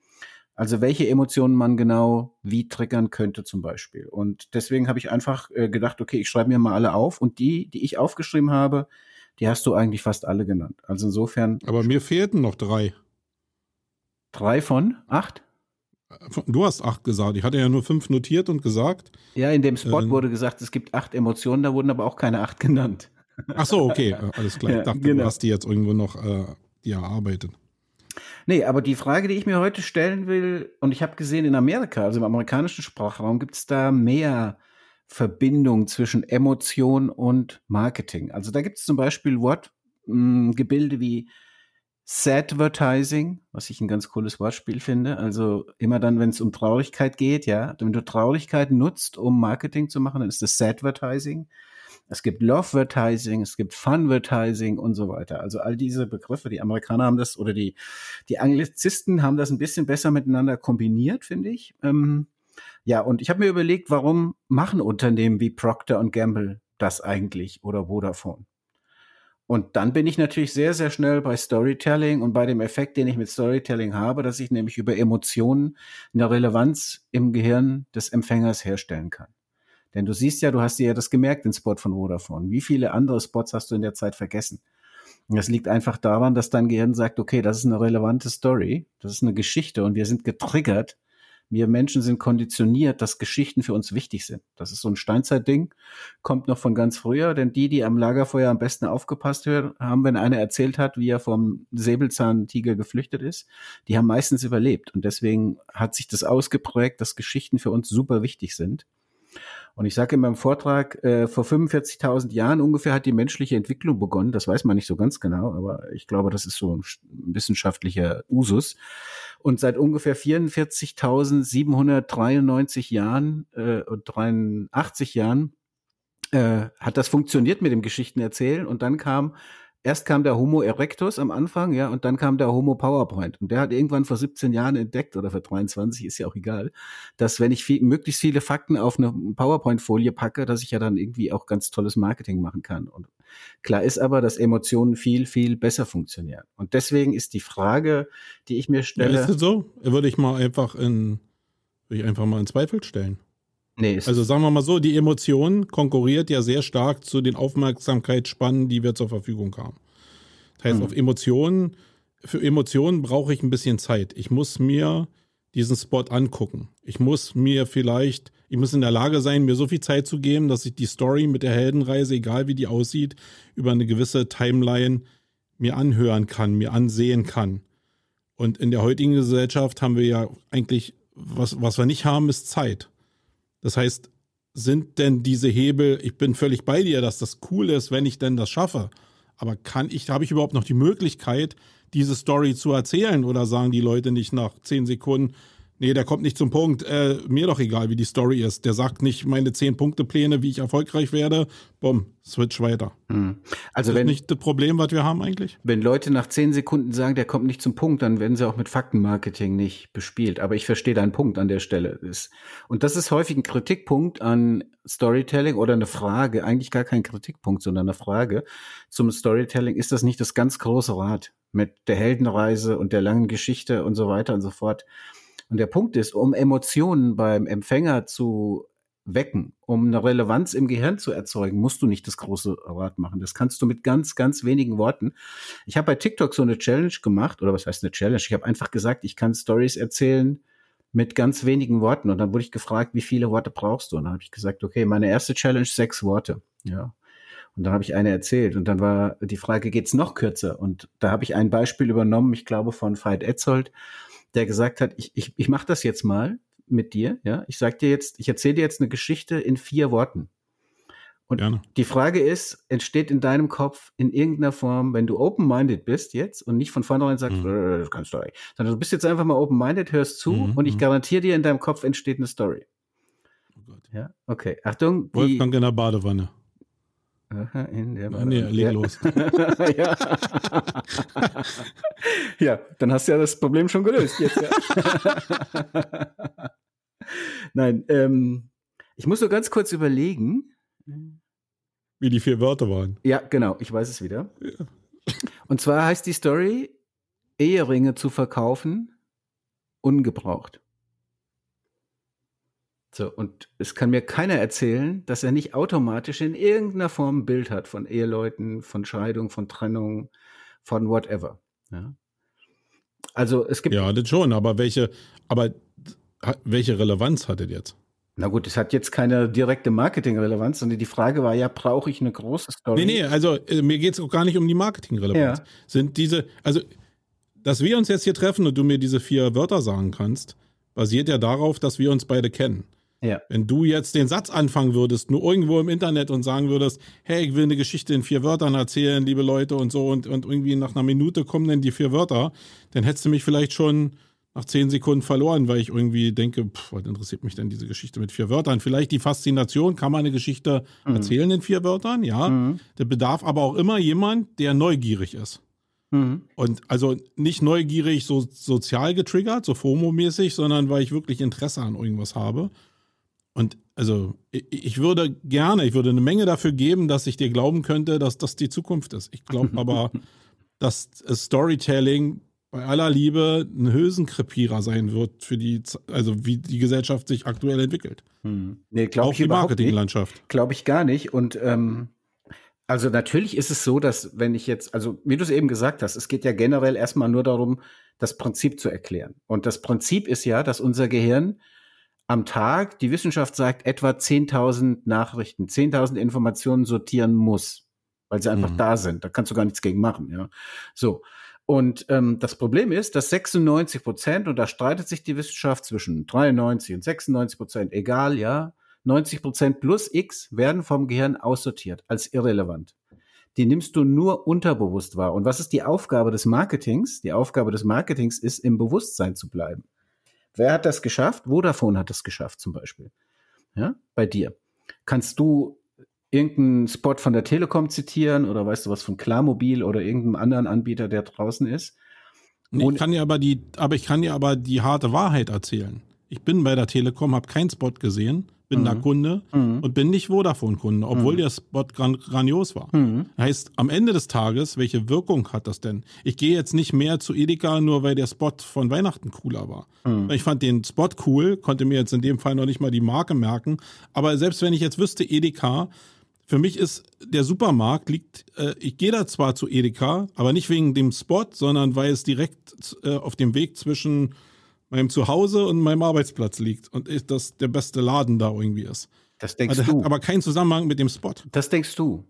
Also welche Emotionen man genau wie triggern könnte zum Beispiel. Und deswegen habe ich einfach äh, gedacht, okay, ich schreibe mir mal alle auf und die, die ich aufgeschrieben habe, die hast du eigentlich fast alle genannt. Also insofern. Aber mir fehlten noch drei. Drei von acht? Du hast acht gesagt. Ich hatte ja nur fünf notiert und gesagt. Ja, in dem Spot äh, wurde gesagt, es gibt acht Emotionen, da wurden aber auch keine acht genannt. Ach so, okay, alles klar. Ich dachte, genau. du hast die jetzt irgendwo noch äh, die erarbeitet. Nee, aber die Frage, die ich mir heute stellen will, und ich habe gesehen, in Amerika, also im amerikanischen Sprachraum, gibt es da mehr Verbindung zwischen Emotion und Marketing. Also da gibt es zum Beispiel Wortgebilde hm, wie Sadvertising, was ich ein ganz cooles Wortspiel finde. Also immer dann, wenn es um Traurigkeit geht, ja, wenn du Traurigkeit nutzt, um Marketing zu machen, dann ist das Sadvertising. Es gibt Lovevertising, es gibt Funvertising und so weiter. Also all diese Begriffe, die Amerikaner haben das oder die, die Anglizisten haben das ein bisschen besser miteinander kombiniert, finde ich. Ähm, ja, und ich habe mir überlegt, warum machen Unternehmen wie Procter Gamble das eigentlich oder Vodafone? Und dann bin ich natürlich sehr, sehr schnell bei Storytelling und bei dem Effekt, den ich mit Storytelling habe, dass ich nämlich über Emotionen eine Relevanz im Gehirn des Empfängers herstellen kann. Denn du siehst ja, du hast dir ja das gemerkt, den Spot von Vodafone. Wie viele andere Spots hast du in der Zeit vergessen? Und das liegt einfach daran, dass dein Gehirn sagt, okay, das ist eine relevante Story, das ist eine Geschichte und wir sind getriggert. Wir Menschen sind konditioniert, dass Geschichten für uns wichtig sind. Das ist so ein Steinzeitding, kommt noch von ganz früher, denn die, die am Lagerfeuer am besten aufgepasst haben, wenn einer erzählt hat, wie er vom Säbelzahntiger geflüchtet ist, die haben meistens überlebt. Und deswegen hat sich das ausgeprägt, dass Geschichten für uns super wichtig sind. Und ich sage in meinem Vortrag, äh, vor 45.000 Jahren ungefähr hat die menschliche Entwicklung begonnen. Das weiß man nicht so ganz genau, aber ich glaube, das ist so ein wissenschaftlicher Usus. Und seit ungefähr 44.793 Jahren äh, und 83 Jahren äh, hat das funktioniert mit dem Geschichtenerzählen. Und dann kam erst kam der Homo erectus am Anfang, ja, und dann kam der Homo PowerPoint. Und der hat irgendwann vor 17 Jahren entdeckt, oder vor 23, ist ja auch egal, dass wenn ich viel, möglichst viele Fakten auf eine PowerPoint-Folie packe, dass ich ja dann irgendwie auch ganz tolles Marketing machen kann. Und klar ist aber, dass Emotionen viel, viel besser funktionieren. Und deswegen ist die Frage, die ich mir stelle. Ja, ist das so? Würde ich mal einfach in, würde ich einfach mal in Zweifel stellen. Nee, also sagen wir mal so, die Emotion konkurriert ja sehr stark zu den Aufmerksamkeitsspannen, die wir zur Verfügung haben. Das heißt, mhm. auf Emotionen, für Emotionen brauche ich ein bisschen Zeit. Ich muss mir diesen Spot angucken. Ich muss mir vielleicht, ich muss in der Lage sein, mir so viel Zeit zu geben, dass ich die Story mit der Heldenreise, egal wie die aussieht, über eine gewisse Timeline mir anhören kann, mir ansehen kann. Und in der heutigen Gesellschaft haben wir ja eigentlich, was, was wir nicht haben, ist Zeit. Das heißt, sind denn diese Hebel, ich bin völlig bei dir, dass das cool ist, wenn ich denn das schaffe. Aber kann ich, habe ich überhaupt noch die Möglichkeit, diese Story zu erzählen oder sagen die Leute nicht nach zehn Sekunden, Nee, der kommt nicht zum Punkt. Äh, mir doch egal, wie die Story ist. Der sagt nicht meine zehn Punkte Pläne, wie ich erfolgreich werde. Bumm, switch weiter. Hm. Also ist das wenn, nicht das Problem, was wir haben eigentlich? Wenn Leute nach zehn Sekunden sagen, der kommt nicht zum Punkt, dann werden sie auch mit Faktenmarketing nicht bespielt. Aber ich verstehe deinen Punkt an der Stelle. Und das ist häufig ein Kritikpunkt an Storytelling oder eine Frage, eigentlich gar kein Kritikpunkt, sondern eine Frage zum Storytelling. Ist das nicht das ganz große Rad mit der Heldenreise und der langen Geschichte und so weiter und so fort? Und der Punkt ist, um Emotionen beim Empfänger zu wecken, um eine Relevanz im Gehirn zu erzeugen, musst du nicht das große Rad machen. Das kannst du mit ganz, ganz wenigen Worten. Ich habe bei TikTok so eine Challenge gemacht, oder was heißt eine Challenge? Ich habe einfach gesagt, ich kann Stories erzählen mit ganz wenigen Worten. Und dann wurde ich gefragt, wie viele Worte brauchst du? Und dann habe ich gesagt, okay, meine erste Challenge sechs Worte. Ja. Und dann habe ich eine erzählt. Und dann war die Frage, geht's noch kürzer? Und da habe ich ein Beispiel übernommen, ich glaube, von Veit Etzold der gesagt hat, ich, ich, ich mache das jetzt mal mit dir, ja. Ich sag dir jetzt, ich erzähle dir jetzt eine Geschichte in vier Worten. Und Gerne. die Frage ist, entsteht in deinem Kopf in irgendeiner Form, wenn du open-minded bist jetzt und nicht von vornherein sagst, mhm. Äh, das kannst du nicht, sondern du bist jetzt einfach mal open-minded, hörst zu mhm. und ich mhm. garantiere dir, in deinem Kopf entsteht eine Story. Oh Gott. Ja, okay. Achtung. Wolfgang in der Badewanne. In der nee, leg ja. los. ja. ja, dann hast du ja das Problem schon gelöst. Jetzt, ja. Nein, ähm, ich muss so ganz kurz überlegen. Wie die vier Wörter waren. Ja, genau, ich weiß es wieder. Ja. Und zwar heißt die Story, Eheringe zu verkaufen, ungebraucht. So, und es kann mir keiner erzählen, dass er nicht automatisch in irgendeiner Form ein Bild hat von Eheleuten, von Scheidung, von Trennung, von whatever. Ja. Also es gibt. Ja, das schon, aber welche, aber welche Relevanz hat das jetzt? Na gut, es hat jetzt keine direkte Marketingrelevanz, sondern die Frage war ja, brauche ich eine große Story? Nee, nee, also äh, mir geht es auch gar nicht um die Marketingrelevanz. Ja. Sind diese, also, dass wir uns jetzt hier treffen und du mir diese vier Wörter sagen kannst, basiert ja darauf, dass wir uns beide kennen. Ja. Wenn du jetzt den Satz anfangen würdest, nur irgendwo im Internet und sagen würdest, hey, ich will eine Geschichte in vier Wörtern erzählen, liebe Leute und so, und, und irgendwie nach einer Minute kommen dann die vier Wörter, dann hättest du mich vielleicht schon nach zehn Sekunden verloren, weil ich irgendwie denke, pff, was interessiert mich denn diese Geschichte mit vier Wörtern? Vielleicht die Faszination, kann man eine Geschichte mhm. erzählen in vier Wörtern? Ja. Mhm. Der bedarf aber auch immer jemand, der neugierig ist. Mhm. Und also nicht neugierig, so sozial getriggert, so FOMO-mäßig, sondern weil ich wirklich Interesse an irgendwas habe. Und also ich würde gerne, ich würde eine Menge dafür geben, dass ich dir glauben könnte, dass das die Zukunft ist. Ich glaube aber, dass Storytelling bei aller Liebe ein Hülsenkrepierer sein wird für die, also wie die Gesellschaft sich aktuell entwickelt. Hm. Nee, glaube ich die Marketinglandschaft. Glaube ich gar nicht. Und ähm, also natürlich ist es so, dass wenn ich jetzt, also wie du es eben gesagt hast, es geht ja generell erstmal nur darum, das Prinzip zu erklären. Und das Prinzip ist ja, dass unser Gehirn am Tag, die Wissenschaft sagt, etwa 10.000 Nachrichten, 10.000 Informationen sortieren muss, weil sie einfach mhm. da sind. Da kannst du gar nichts gegen machen. Ja, so. Und ähm, das Problem ist, dass 96 Prozent, und da streitet sich die Wissenschaft zwischen 93 und 96 Prozent, egal, ja, 90 Prozent plus X werden vom Gehirn aussortiert als irrelevant. Die nimmst du nur unterbewusst wahr. Und was ist die Aufgabe des Marketings? Die Aufgabe des Marketings ist, im Bewusstsein zu bleiben. Wer hat das geschafft? Vodafone hat das geschafft zum Beispiel. Ja, bei dir. Kannst du irgendeinen Spot von der Telekom zitieren oder weißt du was von Klarmobil oder irgendeinem anderen Anbieter, der draußen ist? Nee, ich kann dir aber die, aber ich kann dir aber die harte Wahrheit erzählen. Ich bin bei der Telekom, habe keinen Spot gesehen, bin mhm. da Kunde mhm. und bin nicht Vodafone-Kunde, obwohl mhm. der Spot gran grandios war. Mhm. Heißt, am Ende des Tages, welche Wirkung hat das denn? Ich gehe jetzt nicht mehr zu Edeka, nur weil der Spot von Weihnachten cooler war. Mhm. Ich fand den Spot cool, konnte mir jetzt in dem Fall noch nicht mal die Marke merken, aber selbst wenn ich jetzt wüsste, Edeka, für mich ist der Supermarkt liegt, äh, ich gehe da zwar zu Edeka, aber nicht wegen dem Spot, sondern weil es direkt äh, auf dem Weg zwischen meinem Zuhause und meinem Arbeitsplatz liegt und ist das der beste Laden da irgendwie ist. Das denkst also du. Hat aber keinen Zusammenhang mit dem Spot. Das denkst du.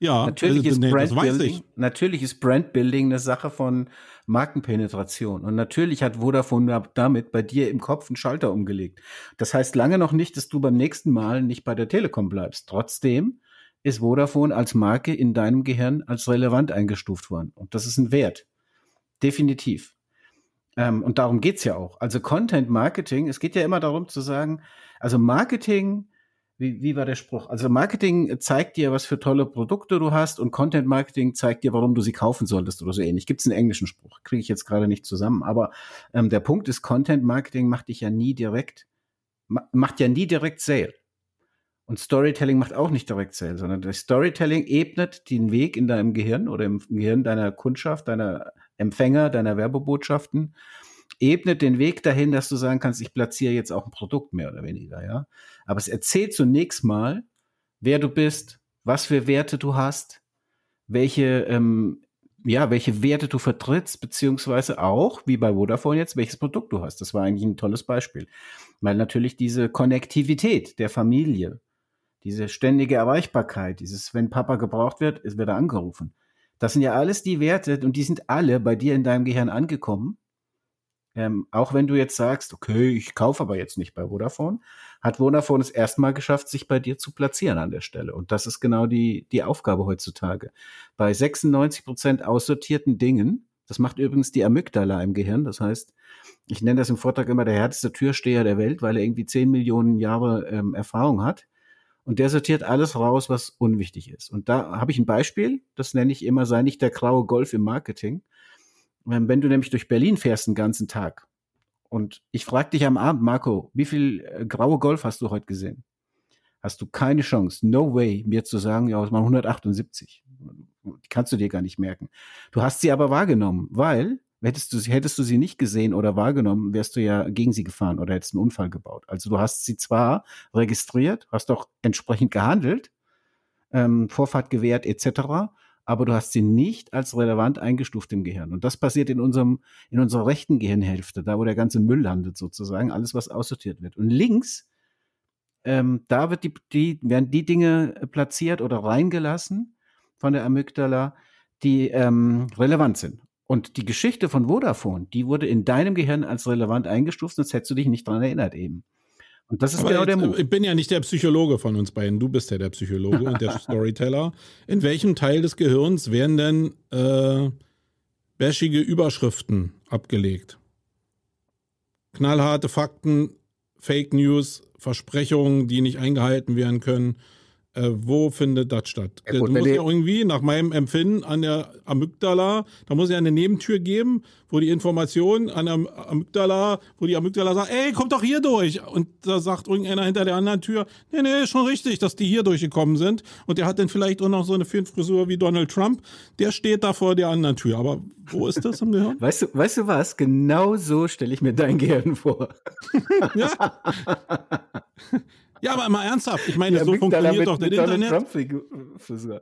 Ja, natürlich, also, ist nee, Brandbuilding, natürlich ist Brandbuilding eine Sache von Markenpenetration. Und natürlich hat Vodafone damit bei dir im Kopf einen Schalter umgelegt. Das heißt lange noch nicht, dass du beim nächsten Mal nicht bei der Telekom bleibst. Trotzdem ist Vodafone als Marke in deinem Gehirn als relevant eingestuft worden. Und das ist ein Wert. Definitiv. Ähm, und darum geht's ja auch. Also Content Marketing, es geht ja immer darum zu sagen, also Marketing wie, wie war der Spruch? Also Marketing zeigt dir, was für tolle Produkte du hast und Content Marketing zeigt dir, warum du sie kaufen solltest oder so ähnlich. Gibt es einen englischen Spruch? Kriege ich jetzt gerade nicht zusammen. Aber ähm, der Punkt ist, Content Marketing macht dich ja nie direkt, ma macht ja nie direkt Sale. Und Storytelling macht auch nicht direkt Sale, sondern das Storytelling ebnet den Weg in deinem Gehirn oder im Gehirn deiner Kundschaft, deiner Empfänger, deiner Werbebotschaften ebnet den Weg dahin, dass du sagen kannst, ich platziere jetzt auch ein Produkt mehr oder weniger, ja. Aber es erzählt zunächst mal, wer du bist, was für Werte du hast, welche, ähm, ja, welche Werte du vertrittst, beziehungsweise auch, wie bei Vodafone jetzt, welches Produkt du hast. Das war eigentlich ein tolles Beispiel. Weil natürlich diese Konnektivität der Familie, diese ständige Erreichbarkeit, dieses, wenn Papa gebraucht wird, wird er angerufen. Das sind ja alles die Werte und die sind alle bei dir in deinem Gehirn angekommen. Ähm, auch wenn du jetzt sagst, okay, ich kaufe aber jetzt nicht bei Vodafone, hat Vodafone es erstmal geschafft, sich bei dir zu platzieren an der Stelle. Und das ist genau die, die Aufgabe heutzutage. Bei 96 Prozent aussortierten Dingen, das macht übrigens die Amygdala im Gehirn, das heißt, ich nenne das im Vortrag immer der härteste Türsteher der Welt, weil er irgendwie 10 Millionen Jahre ähm, Erfahrung hat. Und der sortiert alles raus, was unwichtig ist. Und da habe ich ein Beispiel, das nenne ich immer, sei nicht der graue Golf im Marketing. Ähm, wenn du nämlich durch Berlin fährst den ganzen Tag und ich frage dich am Abend, Marco, wie viel äh, graue Golf hast du heute gesehen? Hast du keine Chance, no way, mir zu sagen, ja, es waren 178. Die kannst du dir gar nicht merken. Du hast sie aber wahrgenommen, weil hättest du, hättest du sie nicht gesehen oder wahrgenommen, wärst du ja gegen sie gefahren oder hättest einen Unfall gebaut. Also du hast sie zwar registriert, hast auch entsprechend gehandelt, ähm, Vorfahrt gewährt etc., aber du hast sie nicht als relevant eingestuft im Gehirn. Und das passiert in unserem, in unserer rechten Gehirnhälfte, da wo der ganze Müll landet sozusagen, alles was aussortiert wird. Und links, ähm, da wird die, die, werden die Dinge platziert oder reingelassen von der Amygdala, die ähm, relevant sind. Und die Geschichte von Vodafone, die wurde in deinem Gehirn als relevant eingestuft, sonst hättest du dich nicht dran erinnert eben. Und das ist Aber genau der Move. Ich bin ja nicht der Psychologe von uns beiden. Du bist ja der Psychologe und der Storyteller. In welchem Teil des Gehirns werden denn äh, bashige Überschriften abgelegt? Knallharte Fakten, Fake News, Versprechungen, die nicht eingehalten werden können. Äh, wo findet das statt? Ja, gut, du musst ja irgendwie, nach meinem Empfinden, an der Amygdala, da muss ja eine Nebentür geben, wo die Information an der Amygdala, wo die Amygdala sagt, ey, kommt doch hier durch. Und da sagt irgendeiner hinter der anderen Tür, nee, nee, ist schon richtig, dass die hier durchgekommen sind. Und der hat dann vielleicht auch noch so eine Frisur wie Donald Trump. Der steht da vor der anderen Tür. Aber wo ist das im Gehirn? Weißt du, weißt du was? Genau so stelle ich mir dein Gehirn vor. Ja. ja, aber mal ernsthaft. Ich meine, Die so funktioniert doch das Internet.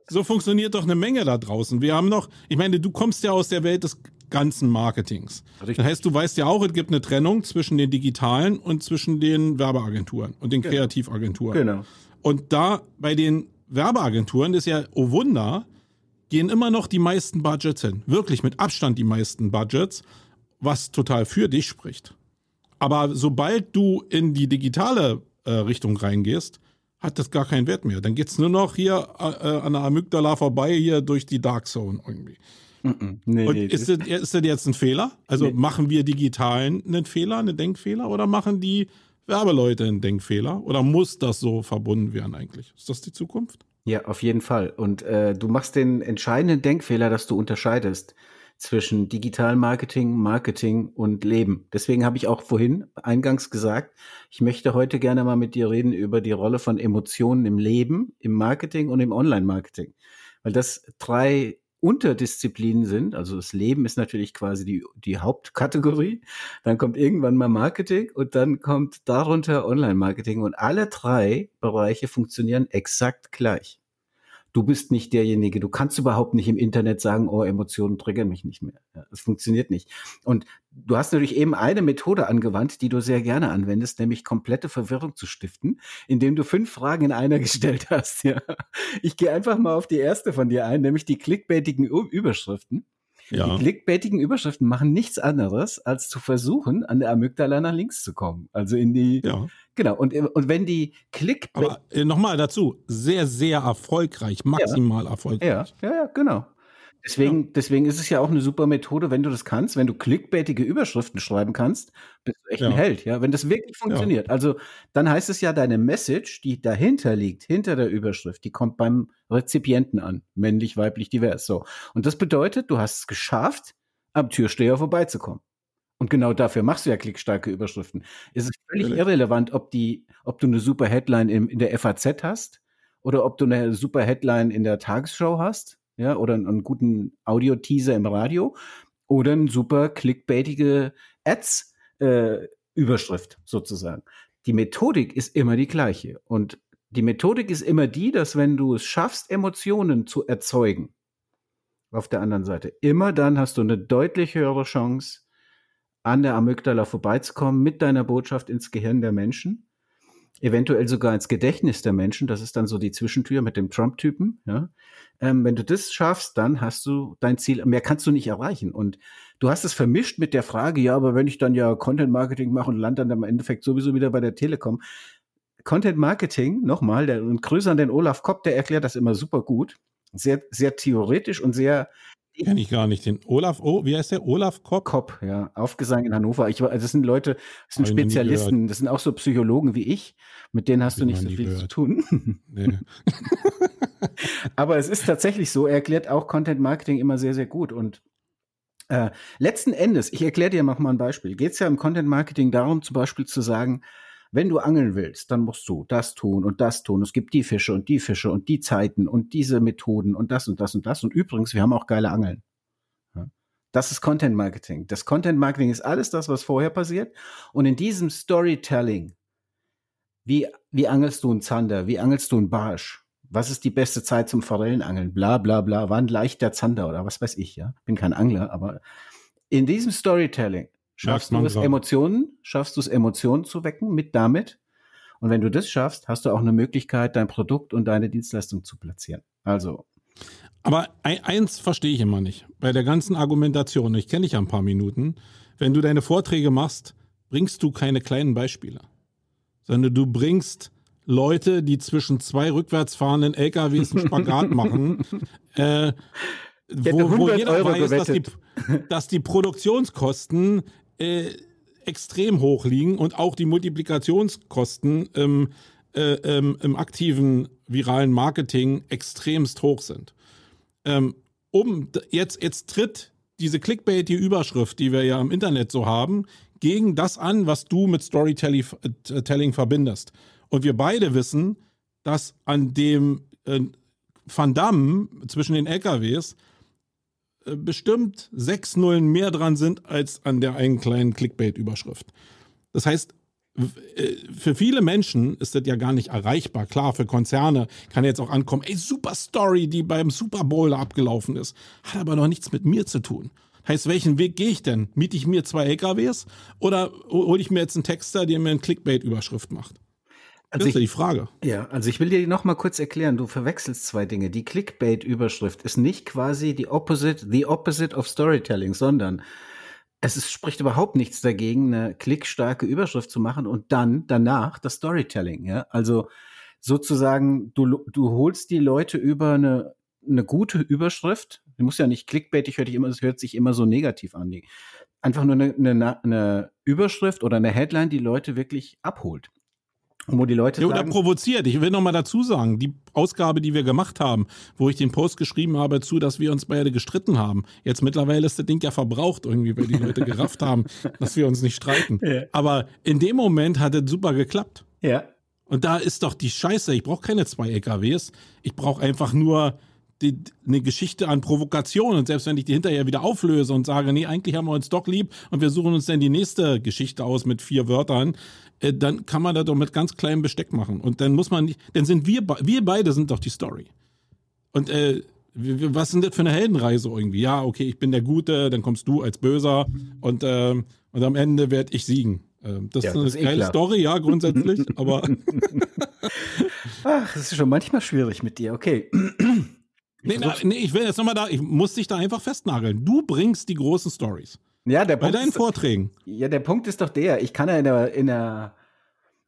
So funktioniert doch eine Menge da draußen. Wir haben noch, ich meine, du kommst ja aus der Welt des ganzen Marketings. Richtig. Das heißt, du weißt ja auch, es gibt eine Trennung zwischen den digitalen und zwischen den Werbeagenturen und den Kreativagenturen. Genau. Und da bei den Werbeagenturen ist ja, oh Wunder, gehen immer noch die meisten Budgets hin. Wirklich mit Abstand die meisten Budgets, was total für dich spricht. Aber sobald du in die digitale Richtung reingehst, hat das gar keinen Wert mehr. Dann geht's nur noch hier äh, an der Amygdala vorbei, hier durch die Dark Zone irgendwie. Nee, Und nee, ist, das, ist das jetzt ein Fehler? Also machen wir Digitalen einen Fehler, einen Denkfehler oder machen die Werbeleute einen Denkfehler? Oder muss das so verbunden werden eigentlich? Ist das die Zukunft? Ja, auf jeden Fall. Und äh, du machst den entscheidenden Denkfehler, dass du unterscheidest zwischen Digitalmarketing, Marketing und Leben. Deswegen habe ich auch vorhin eingangs gesagt, ich möchte heute gerne mal mit dir reden über die Rolle von Emotionen im Leben, im Marketing und im Online-Marketing. Weil das drei Unterdisziplinen sind. Also das Leben ist natürlich quasi die, die Hauptkategorie. Dann kommt irgendwann mal Marketing und dann kommt darunter Online-Marketing. Und alle drei Bereiche funktionieren exakt gleich. Du bist nicht derjenige, du kannst überhaupt nicht im Internet sagen, oh, Emotionen triggern mich nicht mehr. Ja, das funktioniert nicht. Und du hast natürlich eben eine Methode angewandt, die du sehr gerne anwendest, nämlich komplette Verwirrung zu stiften, indem du fünf Fragen in einer gestellt hast. Ja. Ich gehe einfach mal auf die erste von dir ein, nämlich die clickbaitigen Überschriften. Ja. Die clickbaitigen Überschriften machen nichts anderes, als zu versuchen, an der Amygdala nach links zu kommen. Also in die, ja. genau. Und, und wenn die Clickbait. Aber äh, nochmal dazu, sehr, sehr erfolgreich, maximal ja. erfolgreich. Ja, ja, ja, genau. Deswegen, ja. deswegen ist es ja auch eine super Methode, wenn du das kannst, wenn du clickbaitige Überschriften schreiben kannst, bist du echt ja. ein Held, ja, wenn das wirklich funktioniert. Ja. Also dann heißt es ja, deine Message, die dahinter liegt, hinter der Überschrift, die kommt beim Rezipienten an, männlich, weiblich, divers, so. Und das bedeutet, du hast es geschafft, am Türsteher vorbeizukommen. Und genau dafür machst du ja klickstarke Überschriften. Es ist völlig irrelevant, ob die, ob du eine super Headline in, in der FAZ hast oder ob du eine super Headline in der Tagesschau hast ja, oder einen, guten Audio-Teaser im Radio oder eine super clickbaitige Ads äh, sozusagen. Die Methodik ist immer die gleiche und die Methodik ist immer die, dass wenn du es schaffst, Emotionen zu erzeugen, auf der anderen Seite, immer dann hast du eine deutlich höhere Chance, an der Amygdala vorbeizukommen mit deiner Botschaft ins Gehirn der Menschen eventuell sogar ins Gedächtnis der Menschen. Das ist dann so die Zwischentür mit dem Trump-Typen. Ja? Ähm, wenn du das schaffst, dann hast du dein Ziel. Mehr kannst du nicht erreichen. Und du hast es vermischt mit der Frage, ja, aber wenn ich dann ja Content Marketing mache und lande dann im Endeffekt sowieso wieder bei der Telekom. Content Marketing, nochmal, der und Grüße an den Olaf Kopp, der erklärt das immer super gut. Sehr, sehr theoretisch und sehr Kenne ich gar nicht. Den Olaf, oh, wie heißt der? Olaf Kopp? Kopp, ja. Aufgesang in Hannover. Ich, das sind Leute, das sind Spezialisten, das sind auch so Psychologen wie ich. Mit denen hast du nicht so viel gehört. zu tun. Nee. Aber es ist tatsächlich so, er erklärt auch Content Marketing immer sehr, sehr gut. Und äh, letzten Endes, ich erkläre dir noch mal ein Beispiel, geht es ja im Content Marketing darum, zum Beispiel zu sagen, wenn du angeln willst, dann musst du das tun und das tun. Es gibt die Fische und die Fische und die Zeiten und diese Methoden und das und das und das. Und übrigens, wir haben auch geile Angeln. Das ist Content Marketing. Das Content Marketing ist alles das, was vorher passiert. Und in diesem Storytelling, wie, wie angelst du einen Zander? Wie angelst du einen Barsch? Was ist die beste Zeit zum Forellenangeln? Bla, bla, bla. Wann leicht der Zander oder was weiß ich, ja? Bin kein Angler, aber in diesem Storytelling Schaffst du es, Emotionen, schaffst du es, Emotionen zu wecken mit damit? Und wenn du das schaffst, hast du auch eine Möglichkeit, dein Produkt und deine Dienstleistung zu platzieren. Also. Aber eins verstehe ich immer nicht. Bei der ganzen Argumentation, ich kenne dich ja ein paar Minuten, wenn du deine Vorträge machst, bringst du keine kleinen Beispiele, sondern du bringst Leute, die zwischen zwei rückwärts fahrenden LKWs einen Spagat machen, äh, wo, wo jeder Euro weiß, dass die, dass die Produktionskosten äh, extrem hoch liegen und auch die Multiplikationskosten ähm, äh, ähm, im aktiven viralen Marketing extremst hoch sind. Ähm, um jetzt, jetzt tritt diese Clickbait, die Überschrift, die wir ja im Internet so haben, gegen das an, was du mit Storytelling äh, verbindest. Und wir beide wissen, dass an dem äh, Van Damme zwischen den LKWs bestimmt sechs Nullen mehr dran sind als an der einen kleinen Clickbait-Überschrift. Das heißt, äh, für viele Menschen ist das ja gar nicht erreichbar. Klar, für Konzerne kann jetzt auch ankommen, ey, super Story, die beim Super Bowl abgelaufen ist. Hat aber noch nichts mit mir zu tun. Heißt, welchen Weg gehe ich denn? Miete ich mir zwei LKWs oder hole ich mir jetzt einen Texter, der mir eine Clickbait-Überschrift macht? Also das ist ich, die Frage. Ja, also ich will dir noch mal kurz erklären, du verwechselst zwei Dinge. Die Clickbait-Überschrift ist nicht quasi die opposite, the opposite of Storytelling, sondern es ist, spricht überhaupt nichts dagegen, eine klickstarke Überschrift zu machen und dann danach das Storytelling. Ja? Also sozusagen, du, du holst die Leute über eine, eine gute Überschrift. Die muss ja nicht clickbaitig, hört, immer, es hört sich immer so negativ an. Einfach nur eine, eine, eine Überschrift oder eine Headline, die Leute wirklich abholt. Wo die Leute ja, oder provoziert. Ich will noch mal dazu sagen, die Ausgabe, die wir gemacht haben, wo ich den Post geschrieben habe zu, dass wir uns beide gestritten haben. Jetzt mittlerweile ist das Ding ja verbraucht irgendwie, weil die Leute gerafft haben, dass wir uns nicht streiten. Ja. Aber in dem Moment hat es super geklappt. Ja. Und da ist doch die Scheiße. Ich brauche keine zwei LKWs. Ich brauche einfach nur die, eine Geschichte an Provokation. Und selbst wenn ich die hinterher wieder auflöse und sage, nee, eigentlich haben wir uns doch lieb und wir suchen uns dann die nächste Geschichte aus mit vier Wörtern, äh, dann kann man das doch mit ganz kleinem Besteck machen. Und dann muss man nicht, dann sind wir, wir beide sind doch die Story. Und äh, was denn das für eine Heldenreise irgendwie? Ja, okay, ich bin der Gute, dann kommst du als Böser und, äh, und am Ende werde ich siegen. Ähm, das ja, ist eine das ist geile Story, ja, grundsätzlich, aber. Ach, das ist schon manchmal schwierig mit dir, okay. Nee, na, nee, ich will jetzt nochmal da, ich muss dich da einfach festnageln. Du bringst die großen Stories. Ja, der Bei Punkt deinen ist, Vorträgen. Ja, der Punkt ist doch der, ich kann ja in der, in der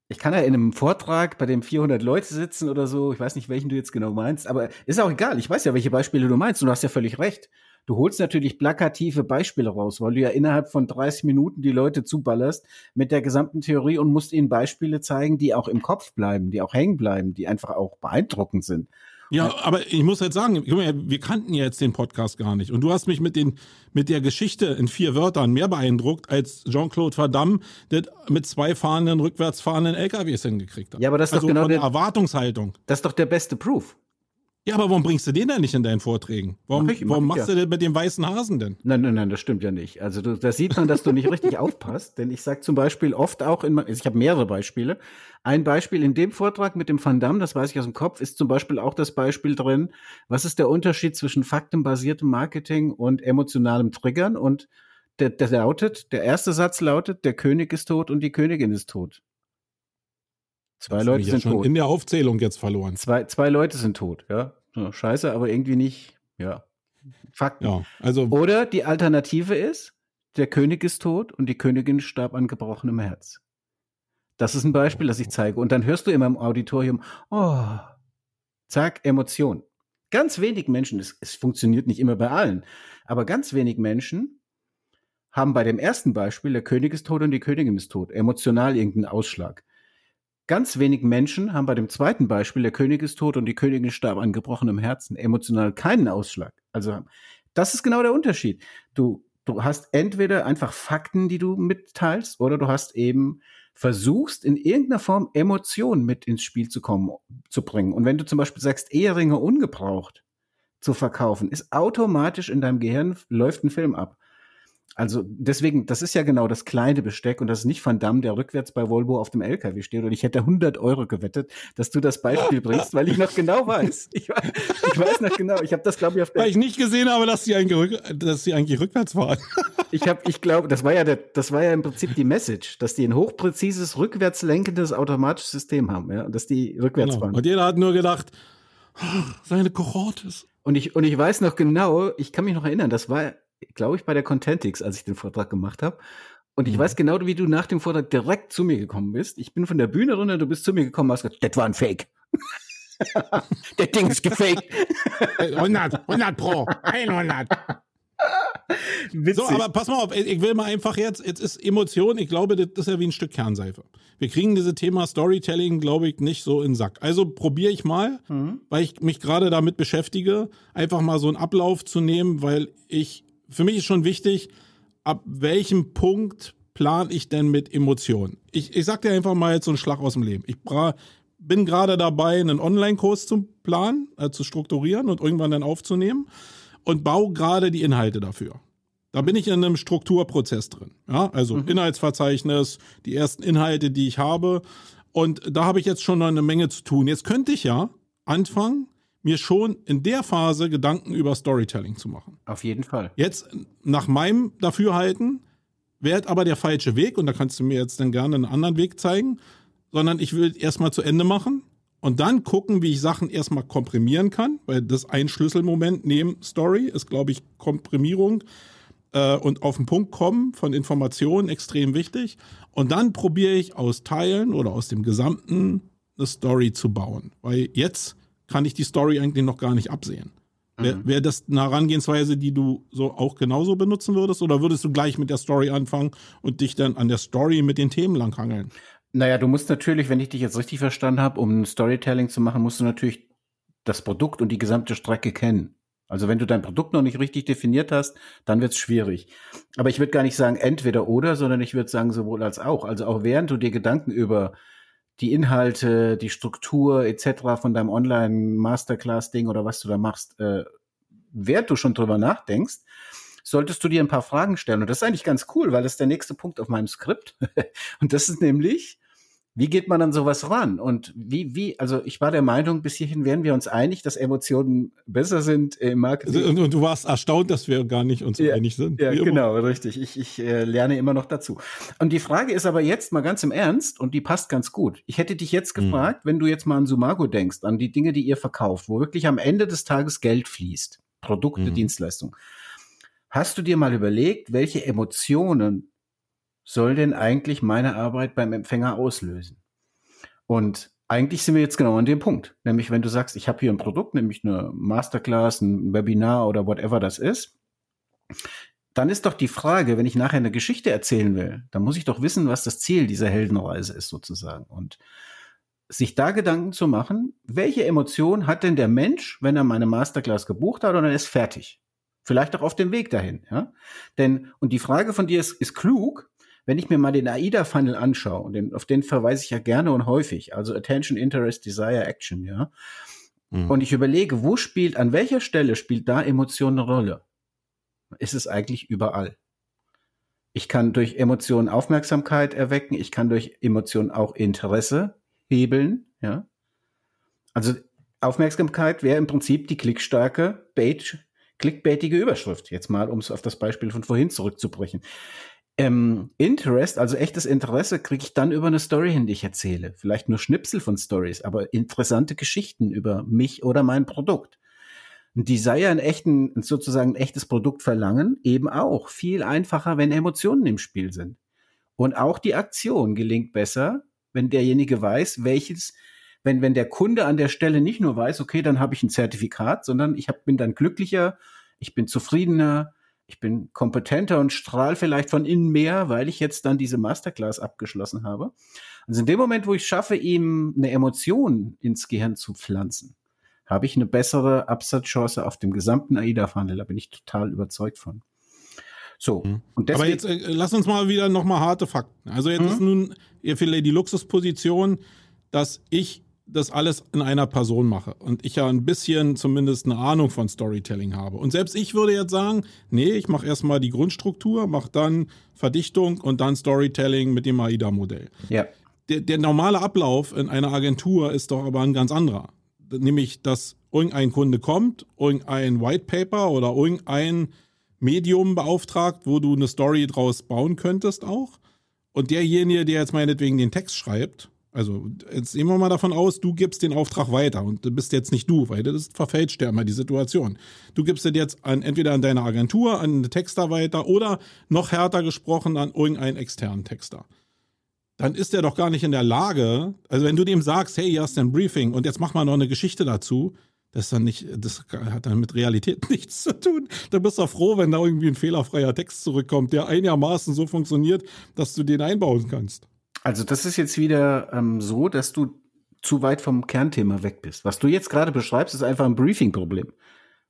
ich kann ja in einem Vortrag, bei dem 400 Leute sitzen oder so, ich weiß nicht, welchen du jetzt genau meinst, aber ist auch egal. Ich weiß ja, welche Beispiele du meinst und du hast ja völlig recht. Du holst natürlich plakative Beispiele raus, weil du ja innerhalb von 30 Minuten die Leute zuballerst mit der gesamten Theorie und musst ihnen Beispiele zeigen, die auch im Kopf bleiben, die auch hängen bleiben, die einfach auch beeindruckend sind. Ja, aber ich muss jetzt sagen, wir kannten ja jetzt den Podcast gar nicht. Und du hast mich mit, den, mit der Geschichte in vier Wörtern mehr beeindruckt, als Jean-Claude Van Damme das mit zwei fahrenden, rückwärts fahrenden LKWs hingekriegt hat. Ja, aber das ist also doch genau der Erwartungshaltung. Das ist doch der beste Proof. Ja, aber warum bringst du den denn nicht in deinen Vorträgen? Warum, mach ich, mach warum machst ja. du denn mit dem weißen Hasen denn? Nein, nein, nein, das stimmt ja nicht. Also du, da sieht man, dass du nicht richtig aufpasst. Denn ich sage zum Beispiel oft auch in, ich habe mehrere Beispiele. Ein Beispiel in dem Vortrag mit dem Van Damme, das weiß ich aus dem Kopf, ist zum Beispiel auch das Beispiel drin, was ist der Unterschied zwischen faktenbasiertem Marketing und emotionalem Triggern? Und der, der lautet, der erste Satz lautet, der König ist tot und die Königin ist tot. Zwei Leute sind tot. In der Aufzählung jetzt verloren. Zwei, zwei Leute sind tot, ja. So, scheiße, aber irgendwie nicht, ja. Fakten. Ja, also Oder die Alternative ist, der König ist tot und die Königin starb an gebrochenem Herz. Das ist ein Beispiel, das ich zeige. Und dann hörst du immer im Auditorium, oh, zack, Emotion. Ganz wenig Menschen, es, es funktioniert nicht immer bei allen, aber ganz wenig Menschen haben bei dem ersten Beispiel, der König ist tot und die Königin ist tot, emotional irgendeinen Ausschlag. Ganz wenig Menschen haben bei dem zweiten Beispiel, der König ist tot und die Königin starb an gebrochenem Herzen, emotional keinen Ausschlag. Also, das ist genau der Unterschied. Du, du hast entweder einfach Fakten, die du mitteilst, oder du hast eben versuchst, in irgendeiner Form Emotionen mit ins Spiel zu kommen, zu bringen. Und wenn du zum Beispiel sagst, Eheringe ungebraucht zu verkaufen, ist automatisch in deinem Gehirn läuft ein Film ab. Also deswegen, das ist ja genau das kleine Besteck und das ist nicht Van Damme, der rückwärts bei Volvo auf dem LKW steht. Und ich hätte 100 Euro gewettet, dass du das Beispiel bringst, weil ich noch genau weiß. Ich, ich weiß noch genau. Ich habe das, glaube ich, auf der. Weil ich nicht gesehen habe, dass sie eigentlich, dass sie eigentlich rückwärts fahren. Ich habe, ich glaube, das war ja der, das war ja im Prinzip die Message, dass die ein hochpräzises, rückwärts lenkendes automatisches System haben, ja, und dass die rückwärts genau. fahren. Und jeder hat nur gedacht, seine Kohortes. Und ich, und ich weiß noch genau, ich kann mich noch erinnern, das war glaube ich, bei der Contentix, als ich den Vortrag gemacht habe. Und ich mhm. weiß genau, wie du nach dem Vortrag direkt zu mir gekommen bist. Ich bin von der Bühne runter, du bist zu mir gekommen, hast gesagt, das war ein Fake. der Ding ist gefaked. 100, 100 pro, 100. Witzig. So, aber pass mal auf, ich will mal einfach jetzt, jetzt ist Emotion, ich glaube, das ist ja wie ein Stück Kernseife. Wir kriegen dieses Thema Storytelling, glaube ich, nicht so in den Sack. Also probiere ich mal, mhm. weil ich mich gerade damit beschäftige, einfach mal so einen Ablauf zu nehmen, weil ich für mich ist schon wichtig, ab welchem Punkt plane ich denn mit Emotionen? Ich, ich sag dir einfach mal jetzt so einen Schlag aus dem Leben. Ich bin gerade dabei, einen Online-Kurs zu planen, äh, zu strukturieren und irgendwann dann aufzunehmen und baue gerade die Inhalte dafür. Da bin ich in einem Strukturprozess drin. Ja, also mhm. Inhaltsverzeichnis, die ersten Inhalte, die ich habe. Und da habe ich jetzt schon noch eine Menge zu tun. Jetzt könnte ich ja anfangen, mir schon in der Phase Gedanken über Storytelling zu machen. Auf jeden Fall. Jetzt, nach meinem Dafürhalten, wäre aber der falsche Weg, und da kannst du mir jetzt dann gerne einen anderen Weg zeigen, sondern ich will erstmal zu Ende machen und dann gucken, wie ich Sachen erstmal komprimieren kann, weil das ein Schlüsselmoment neben Story ist, glaube ich, Komprimierung äh, und auf den Punkt kommen von Informationen extrem wichtig. Und dann probiere ich aus Teilen oder aus dem Gesamten eine Story zu bauen. Weil jetzt kann ich die Story eigentlich noch gar nicht absehen. Mhm. Wäre wär das eine Herangehensweise, die du so auch genauso benutzen würdest? Oder würdest du gleich mit der Story anfangen und dich dann an der Story mit den Themen langhangeln? Naja, du musst natürlich, wenn ich dich jetzt richtig verstanden habe, um Storytelling zu machen, musst du natürlich das Produkt und die gesamte Strecke kennen. Also wenn du dein Produkt noch nicht richtig definiert hast, dann wird es schwierig. Aber ich würde gar nicht sagen entweder oder, sondern ich würde sagen sowohl als auch. Also auch während du dir Gedanken über die Inhalte, die Struktur etc. von deinem Online-Masterclass-Ding oder was du da machst, äh, während du schon drüber nachdenkst, solltest du dir ein paar Fragen stellen. Und das ist eigentlich ganz cool, weil das ist der nächste Punkt auf meinem Skript. Und das ist nämlich, Wie geht man an sowas ran? Und wie, wie, also ich war der Meinung, bis hierhin wären wir uns einig, dass Emotionen besser sind im Marketing. Und, und du warst erstaunt, dass wir gar nicht uns ja, einig sind. Ja, genau, richtig. Ich, ich äh, lerne immer noch dazu. Und die Frage ist aber jetzt mal ganz im Ernst, und die passt ganz gut. Ich hätte dich jetzt mhm. gefragt, mhm. wenn du jetzt mal an Sumago denkst, an die Dinge, die ihr verkauft, wo wirklich am Ende des Tages Geld fließt, Produkte, mhm. Dienstleistungen. Hast du dir mal überlegt, welche Emotionen soll denn eigentlich meine Arbeit beim Empfänger auslösen? Und eigentlich sind wir jetzt genau an dem Punkt. Nämlich, wenn du sagst, ich habe hier ein Produkt, nämlich eine Masterclass, ein Webinar oder whatever das ist, dann ist doch die Frage, wenn ich nachher eine Geschichte erzählen will, dann muss ich doch wissen, was das Ziel dieser Heldenreise ist sozusagen. Und sich da Gedanken zu machen, welche Emotion hat denn der Mensch, wenn er meine Masterclass gebucht hat und er ist fertig? Vielleicht auch auf dem Weg dahin, ja? Denn, und die Frage von dir ist, ist klug, wenn ich mir mal den AIDA-Funnel anschaue, und den, auf den verweise ich ja gerne und häufig, also Attention, Interest, Desire, Action, ja. Mhm. Und ich überlege, wo spielt, an welcher Stelle spielt da Emotion eine Rolle? Ist es eigentlich überall? Ich kann durch Emotionen Aufmerksamkeit erwecken, ich kann durch Emotionen auch Interesse hebeln, ja. Also Aufmerksamkeit wäre im Prinzip die klickstarke Bait, clickbaitige Überschrift. Jetzt mal, um es auf das Beispiel von vorhin zurückzubrechen. Ähm, Interest, also echtes Interesse, kriege ich dann über eine Story hin, die ich erzähle. Vielleicht nur Schnipsel von Stories, aber interessante Geschichten über mich oder mein Produkt. Ein Desire, ein echten, sozusagen ein echtes Produkt verlangen, eben auch viel einfacher, wenn Emotionen im Spiel sind. Und auch die Aktion gelingt besser, wenn derjenige weiß, welches, wenn, wenn der Kunde an der Stelle nicht nur weiß, okay, dann habe ich ein Zertifikat, sondern ich hab, bin dann glücklicher, ich bin zufriedener, ich bin kompetenter und strahl vielleicht von innen mehr, weil ich jetzt dann diese Masterclass abgeschlossen habe. Also in dem Moment, wo ich schaffe, ihm eine Emotion ins Gehirn zu pflanzen, habe ich eine bessere Absatzchance auf dem gesamten AIDA-Funnel. Da bin ich total überzeugt von. So. Mhm. Und deswegen, Aber jetzt äh, lass uns mal wieder nochmal harte Fakten. Also jetzt mhm. ist nun ihr vielleicht die Luxusposition, dass ich das alles in einer Person mache und ich ja ein bisschen zumindest eine Ahnung von Storytelling habe. Und selbst ich würde jetzt sagen, nee, ich mache erstmal die Grundstruktur, mache dann Verdichtung und dann Storytelling mit dem AIDA-Modell. Ja. Der, der normale Ablauf in einer Agentur ist doch aber ein ganz anderer. Nämlich, dass irgendein Kunde kommt, irgendein White Paper oder irgendein Medium beauftragt, wo du eine Story draus bauen könntest auch. Und derjenige, der jetzt meinetwegen den Text schreibt, also jetzt nehmen wir mal davon aus, du gibst den Auftrag weiter und du bist jetzt nicht du, weil das verfälscht ja immer die Situation. Du gibst den jetzt an, entweder an deine Agentur, an einen Texter weiter oder noch härter gesprochen an irgendeinen externen Texter. Dann ist der doch gar nicht in der Lage, also wenn du dem sagst, hey, hier hast du ein Briefing und jetzt mach mal noch eine Geschichte dazu, das dann nicht, das hat dann mit Realität nichts zu tun. Da bist du froh, wenn da irgendwie ein fehlerfreier Text zurückkommt, der einigermaßen so funktioniert, dass du den einbauen kannst. Also das ist jetzt wieder ähm, so, dass du zu weit vom Kernthema weg bist. Was du jetzt gerade beschreibst, ist einfach ein Briefing-Problem.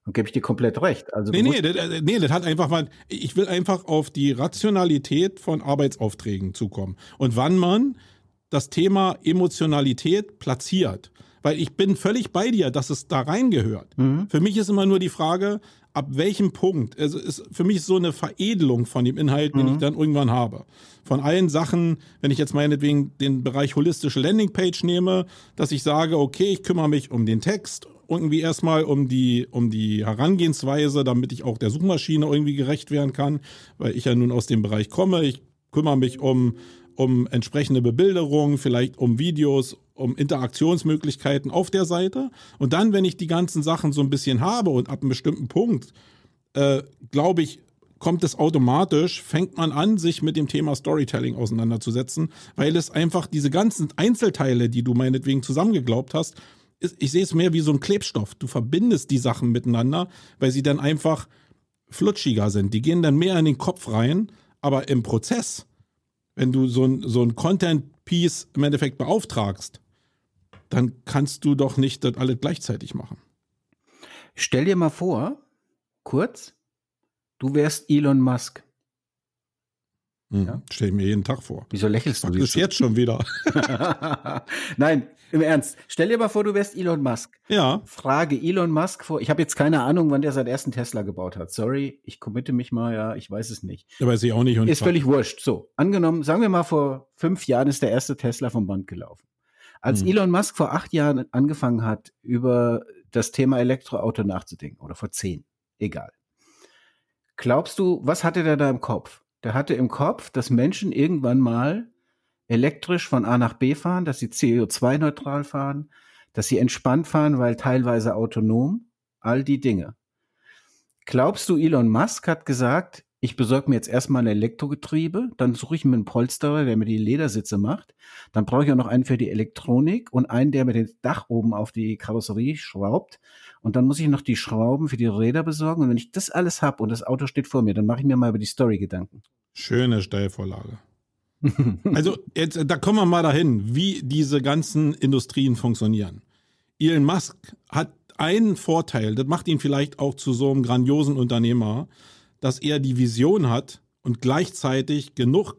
Und gebe ich dir komplett recht. Also nee, nee, das, nee, das hat einfach mal, ich will einfach auf die Rationalität von Arbeitsaufträgen zukommen. Und wann man das Thema Emotionalität platziert. Weil ich bin völlig bei dir, dass es da reingehört. Mhm. Für mich ist immer nur die Frage, ab welchem Punkt, also ist für mich so eine Veredelung von dem Inhalt, den mhm. ich dann irgendwann habe. Von allen Sachen, wenn ich jetzt meinetwegen den Bereich holistische Landingpage nehme, dass ich sage, okay, ich kümmere mich um den Text, irgendwie erstmal um die, um die Herangehensweise, damit ich auch der Suchmaschine irgendwie gerecht werden kann, weil ich ja nun aus dem Bereich komme. Ich kümmere mich um, um entsprechende Bebilderung, vielleicht um Videos, um Interaktionsmöglichkeiten auf der Seite. Und dann, wenn ich die ganzen Sachen so ein bisschen habe und ab einem bestimmten Punkt, äh, glaube ich, kommt es automatisch, fängt man an, sich mit dem Thema Storytelling auseinanderzusetzen, weil es einfach diese ganzen Einzelteile, die du meinetwegen zusammengeglaubt hast, ich sehe es mehr wie so ein Klebstoff. Du verbindest die Sachen miteinander, weil sie dann einfach flutschiger sind. Die gehen dann mehr in den Kopf rein, aber im Prozess, wenn du so ein, so ein Content-Piece im Endeffekt beauftragst, dann kannst du doch nicht das alles gleichzeitig machen. Stell dir mal vor, kurz, du wärst Elon Musk. Mhm. Ja? Stell ich mir jeden Tag vor. Wieso lächelst du? Das jetzt schon wieder. Nein, Im Ernst, stell dir mal vor, du wärst Elon Musk. Ja. Frage Elon Musk vor. Ich habe jetzt keine Ahnung, wann der seinen ersten Tesla gebaut hat. Sorry, ich committe mich mal, ja, ich weiß es nicht. Da weiß ich auch nicht. Und ist völlig wurscht. So, angenommen, sagen wir mal, vor fünf Jahren ist der erste Tesla vom Band gelaufen. Als hm. Elon Musk vor acht Jahren angefangen hat, über das Thema Elektroauto nachzudenken, oder vor zehn, egal. Glaubst du, was hatte der da im Kopf? Der hatte im Kopf, dass Menschen irgendwann mal elektrisch von A nach B fahren, dass sie CO2-neutral fahren, dass sie entspannt fahren, weil teilweise autonom, all die Dinge. Glaubst du, Elon Musk hat gesagt, ich besorge mir jetzt erstmal ein Elektrogetriebe, dann suche ich mir einen Polsterer, der mir die Ledersitze macht, dann brauche ich auch noch einen für die Elektronik und einen, der mir den Dach oben auf die Karosserie schraubt und dann muss ich noch die Schrauben für die Räder besorgen und wenn ich das alles habe und das Auto steht vor mir, dann mache ich mir mal über die Story Gedanken. Schöne Steilvorlage. also jetzt, da kommen wir mal dahin, wie diese ganzen Industrien funktionieren. Elon Musk hat einen Vorteil, das macht ihn vielleicht auch zu so einem grandiosen Unternehmer, dass er die Vision hat und gleichzeitig genug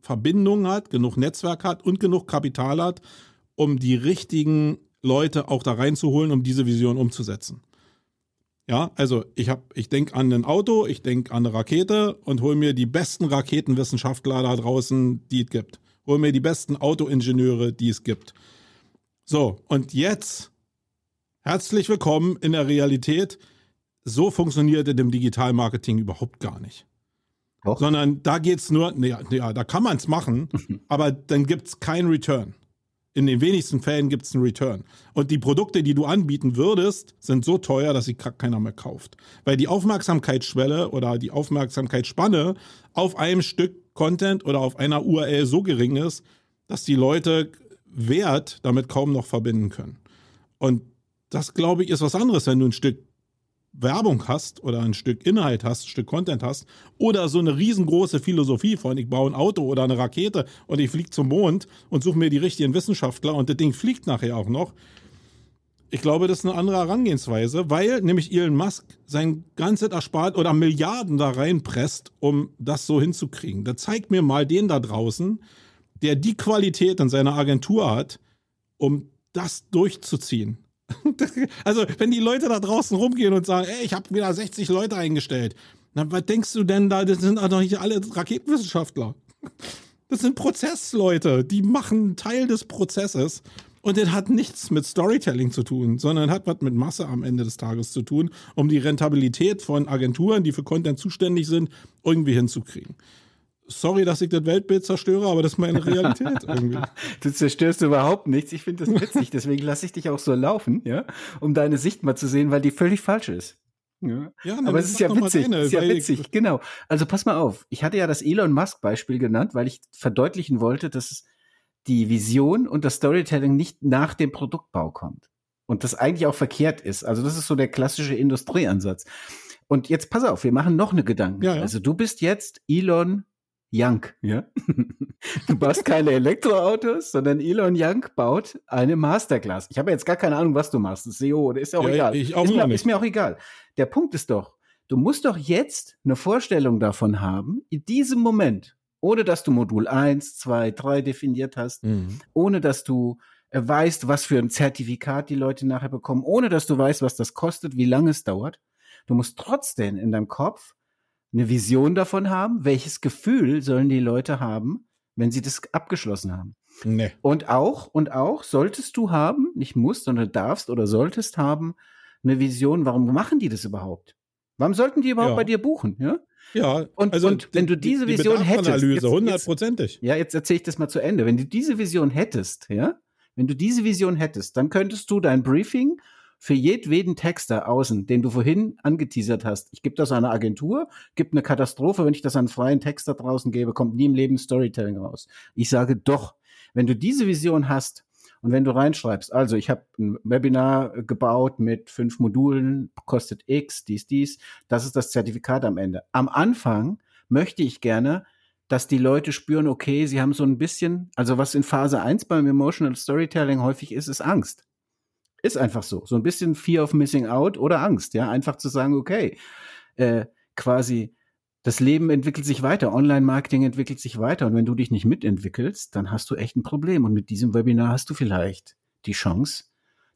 Verbindung hat, genug Netzwerk hat und genug Kapital hat, um die richtigen Leute auch da reinzuholen, um diese Vision umzusetzen. Ja, also ich habe, ich denke an ein Auto, ich denke an eine Rakete und hole mir die besten Raketenwissenschaftler da draußen, die es gibt. Hol mir die besten Autoingenieure, die es gibt. So, und jetzt herzlich willkommen in der Realität. So funktioniert in dem Digitalmarketing überhaupt gar nicht. Doch. Sondern da geht's nur, ja, ja da kann man es machen, aber dann gibt es keinen Return in den wenigsten Fällen gibt es einen Return. Und die Produkte, die du anbieten würdest, sind so teuer, dass sie keiner mehr kauft. Weil die Aufmerksamkeitsschwelle oder die Aufmerksamkeitsspanne auf einem Stück Content oder auf einer URL so gering ist, dass die Leute Wert damit kaum noch verbinden können. Und das, glaube ich, ist was anderes, wenn du ein Stück Werbung hast oder ein Stück Inhalt hast, ein Stück Content hast oder so eine riesengroße Philosophie von ich baue ein Auto oder eine Rakete und ich fliege zum Mond und suche mir die richtigen Wissenschaftler und das Ding fliegt nachher auch noch. Ich glaube, das ist eine andere Herangehensweise, weil nämlich Elon Musk sein ganzes Erspart oder Milliarden da reinpresst, um das so hinzukriegen. Da zeigt mir mal den da draußen, der die Qualität in seiner Agentur hat, um das durchzuziehen. also, wenn die Leute da draußen rumgehen und sagen, ey, ich habe wieder 60 Leute eingestellt, dann was denkst du denn da? Das sind doch nicht alle Raketenwissenschaftler. Das sind Prozessleute, die machen Teil des Prozesses. Und das hat nichts mit Storytelling zu tun, sondern hat was mit Masse am Ende des Tages zu tun, um die Rentabilität von Agenturen, die für Content zuständig sind, irgendwie hinzukriegen sorry, dass ich das Weltbild zerstöre, aber das ist meine Realität irgendwie. du zerstörst überhaupt nichts. Ich finde das witzig. Deswegen lasse ich dich auch so laufen, ja, um deine Sicht mal zu sehen, weil die völlig falsch ist. Ja, ja aber es ist ja witzig. Deine, ist ja witzig, genau. Also pass mal auf. Ich hatte ja das Elon Musk Beispiel genannt, weil ich verdeutlichen wollte, dass die Vision und das Storytelling nicht nach dem Produktbau kommt. Und das eigentlich auch verkehrt ist. Also das ist so der klassische Industrieansatz. Und jetzt pass auf, wir machen noch eine Gedanken. Ja, ja. Also du bist jetzt Elon Young, ja. Du baust keine Elektroautos, sondern Elon Young baut eine Masterclass. Ich habe jetzt gar keine Ahnung, was du machst. Das SEO oder ist ja auch ja, egal. Ich auch ist, mir, ist mir auch egal. Der Punkt ist doch, du musst doch jetzt eine Vorstellung davon haben, in diesem Moment, ohne dass du Modul 1, 2, 3 definiert hast, mhm. ohne dass du äh, weißt, was für ein Zertifikat die Leute nachher bekommen, ohne dass du weißt, was das kostet, wie lange es dauert. Du musst trotzdem in deinem Kopf eine Vision davon haben, welches Gefühl sollen die Leute haben, wenn sie das abgeschlossen haben. Nee. Und auch, und auch solltest du haben, nicht musst, sondern darfst oder solltest haben, eine Vision, warum machen die das überhaupt? Warum sollten die überhaupt ja. bei dir buchen? Ja, ja und, also und wenn du diese die Vision hättest. hundertprozentig. Ja, jetzt erzähle ich das mal zu Ende. Wenn du diese Vision hättest, ja, wenn du diese Vision hättest, dann könntest du dein Briefing für jedweden Texter außen, den du vorhin angeteasert hast, ich gebe das an eine Agentur, gibt eine Katastrophe, wenn ich das an freien Texter draußen gebe, kommt nie im Leben Storytelling raus. Ich sage doch, wenn du diese Vision hast und wenn du reinschreibst, also ich habe ein Webinar gebaut mit fünf Modulen, kostet X, dies, dies, das ist das Zertifikat am Ende. Am Anfang möchte ich gerne, dass die Leute spüren, okay, sie haben so ein bisschen, also was in Phase 1 beim Emotional Storytelling häufig ist, ist Angst. Ist einfach so. So ein bisschen Fear of Missing Out oder Angst, ja. Einfach zu sagen, okay, äh, quasi Das Leben entwickelt sich weiter, Online-Marketing entwickelt sich weiter und wenn du dich nicht mitentwickelst, dann hast du echt ein Problem und mit diesem Webinar hast du vielleicht die Chance,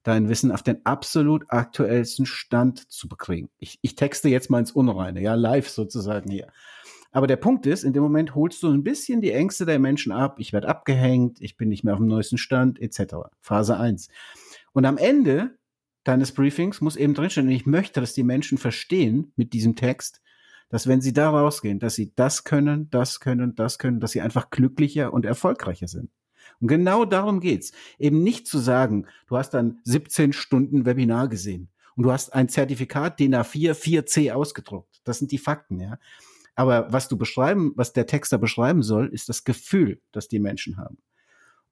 dein Wissen auf den absolut aktuellsten Stand zu bekriegen. Ich, ich texte jetzt mal ins Unreine, ja, live sozusagen hier. Aber der Punkt ist, in dem Moment holst du ein bisschen die Ängste der Menschen ab. Ich werde abgehängt, ich bin nicht mehr auf dem neuesten Stand, etc. Phase 1. Und am Ende deines Briefings muss eben drinstehen, und ich möchte, dass die Menschen verstehen mit diesem Text, dass wenn sie da rausgehen, dass sie das können, das können, das können, dass sie einfach glücklicher und erfolgreicher sind. Und genau darum geht's. Eben nicht zu sagen, du hast dann 17 Stunden Webinar gesehen und du hast ein Zertifikat DIN A4 4C ausgedruckt. Das sind die Fakten, ja. Aber was du beschreiben, was der Texter beschreiben soll, ist das Gefühl, das die Menschen haben.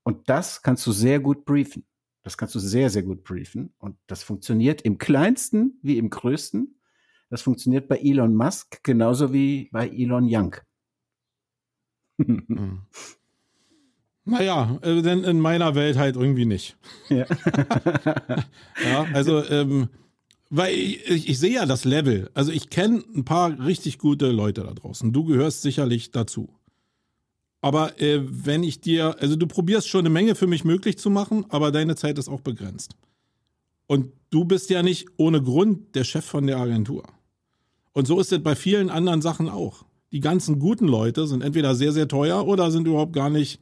Und das kannst du sehr gut briefen. Das kannst du sehr, sehr gut briefen. Und das funktioniert im kleinsten wie im größten. Das funktioniert bei Elon Musk genauso wie bei Elon Young. Hm. Naja, äh, denn in meiner Welt halt irgendwie nicht. Ja, ja also, ähm, weil ich, ich, ich, sehe ja das Level. Also ich kenne ein paar richtig gute Leute da draußen. Du gehörst sicherlich dazu. Aber äh, wenn ich dir, also du probierst schon eine Menge für mich möglich zu machen, aber deine Zeit ist auch begrenzt. Und du bist ja nicht ohne Grund der Chef von der Agentur. Und so ist es bei vielen anderen Sachen auch. Die ganzen guten Leute sind entweder sehr, sehr teuer oder sind überhaupt gar nicht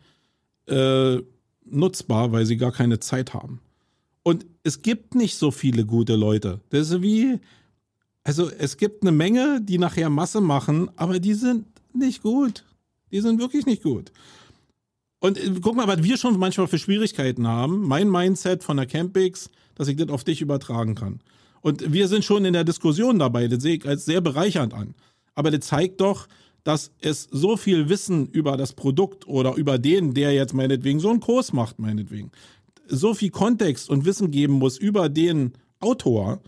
äh, nutzbar, weil sie gar keine Zeit haben. Und es gibt nicht so viele gute Leute. Das ist wie, also es gibt eine Menge, die nachher Masse machen, aber die sind nicht gut. Die sind wirklich nicht gut. Und äh, guck mal, was wir schon manchmal für Schwierigkeiten haben. Mein Mindset von der Campix, dass ich das auf dich übertragen kann. Und wir sind schon in der Diskussion dabei. Das sehe ich als sehr bereichernd an. Aber das zeigt doch, dass es so viel Wissen über das Produkt oder über den, der jetzt meinetwegen so einen Kurs macht, meinetwegen, so viel Kontext und Wissen geben muss über den Autor,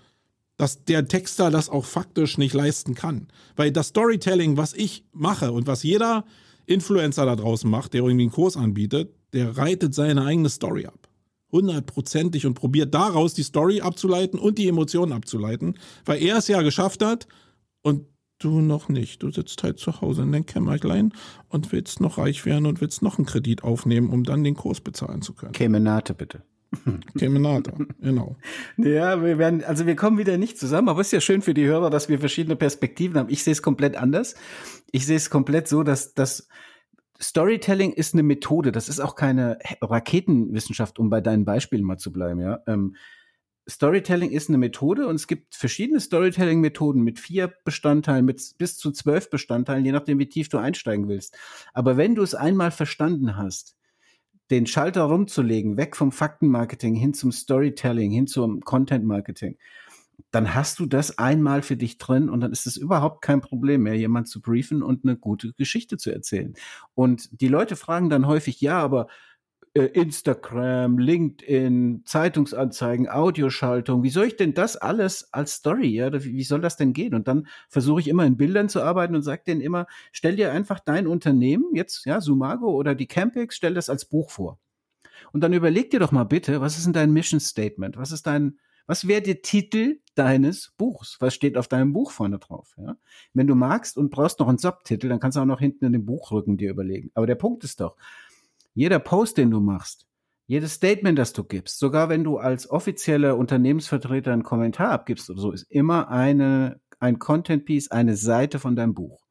dass der Texter das auch faktisch nicht leisten kann. Weil das Storytelling, was ich mache und was jeder Influencer da draußen macht, der irgendwie einen Kurs anbietet, der reitet seine eigene Story ab. Hundertprozentig und probiert daraus die Story abzuleiten und die Emotionen abzuleiten, weil er es ja geschafft hat und du noch nicht. Du sitzt halt zu Hause in deinem Kämmerlein und willst noch reich werden und willst noch einen Kredit aufnehmen, um dann den Kurs bezahlen zu können. Kemenate bitte. Kemenate, genau. Ja, wir werden, also wir kommen wieder nicht zusammen, aber es ist ja schön für die Hörer, dass wir verschiedene Perspektiven haben. Ich sehe es komplett anders. Ich sehe es komplett so, dass das Storytelling ist eine Methode. Das ist auch keine Raketenwissenschaft, um bei deinen Beispielen mal zu bleiben, ja. Ähm, Storytelling ist eine Methode und es gibt verschiedene Storytelling-Methoden mit vier Bestandteilen, mit bis zu zwölf Bestandteilen, je nachdem, wie tief du einsteigen willst. Aber wenn du es einmal verstanden hast, den Schalter rumzulegen, weg vom Faktenmarketing hin zum Storytelling, hin zum Content-Marketing, dann hast du das einmal für dich drin und dann ist es überhaupt kein Problem mehr, jemand zu briefen und eine gute Geschichte zu erzählen. Und die Leute fragen dann häufig, ja, aber Instagram, LinkedIn, Zeitungsanzeigen, Audioschaltung. Wie soll ich denn das alles als Story? Ja, wie soll das denn gehen? Und dann versuche ich immer in Bildern zu arbeiten und sage denen immer, stell dir einfach dein Unternehmen, jetzt ja Sumago oder die Campix, stell das als Buch vor. Und dann überleg dir doch mal bitte, was ist denn dein Mission Statement? Was ist dein was wäre der Titel deines Buchs? Was steht auf deinem Buch vorne drauf? Ja? Wenn du magst und brauchst noch einen Subtitel, dann kannst du auch noch hinten in den Buchrücken dir überlegen. Aber der Punkt ist doch, jeder Post, den du machst, jedes Statement, das du gibst, sogar wenn du als offizieller Unternehmensvertreter einen Kommentar abgibst oder so, ist immer eine, ein Content Piece, eine Seite von deinem Buch.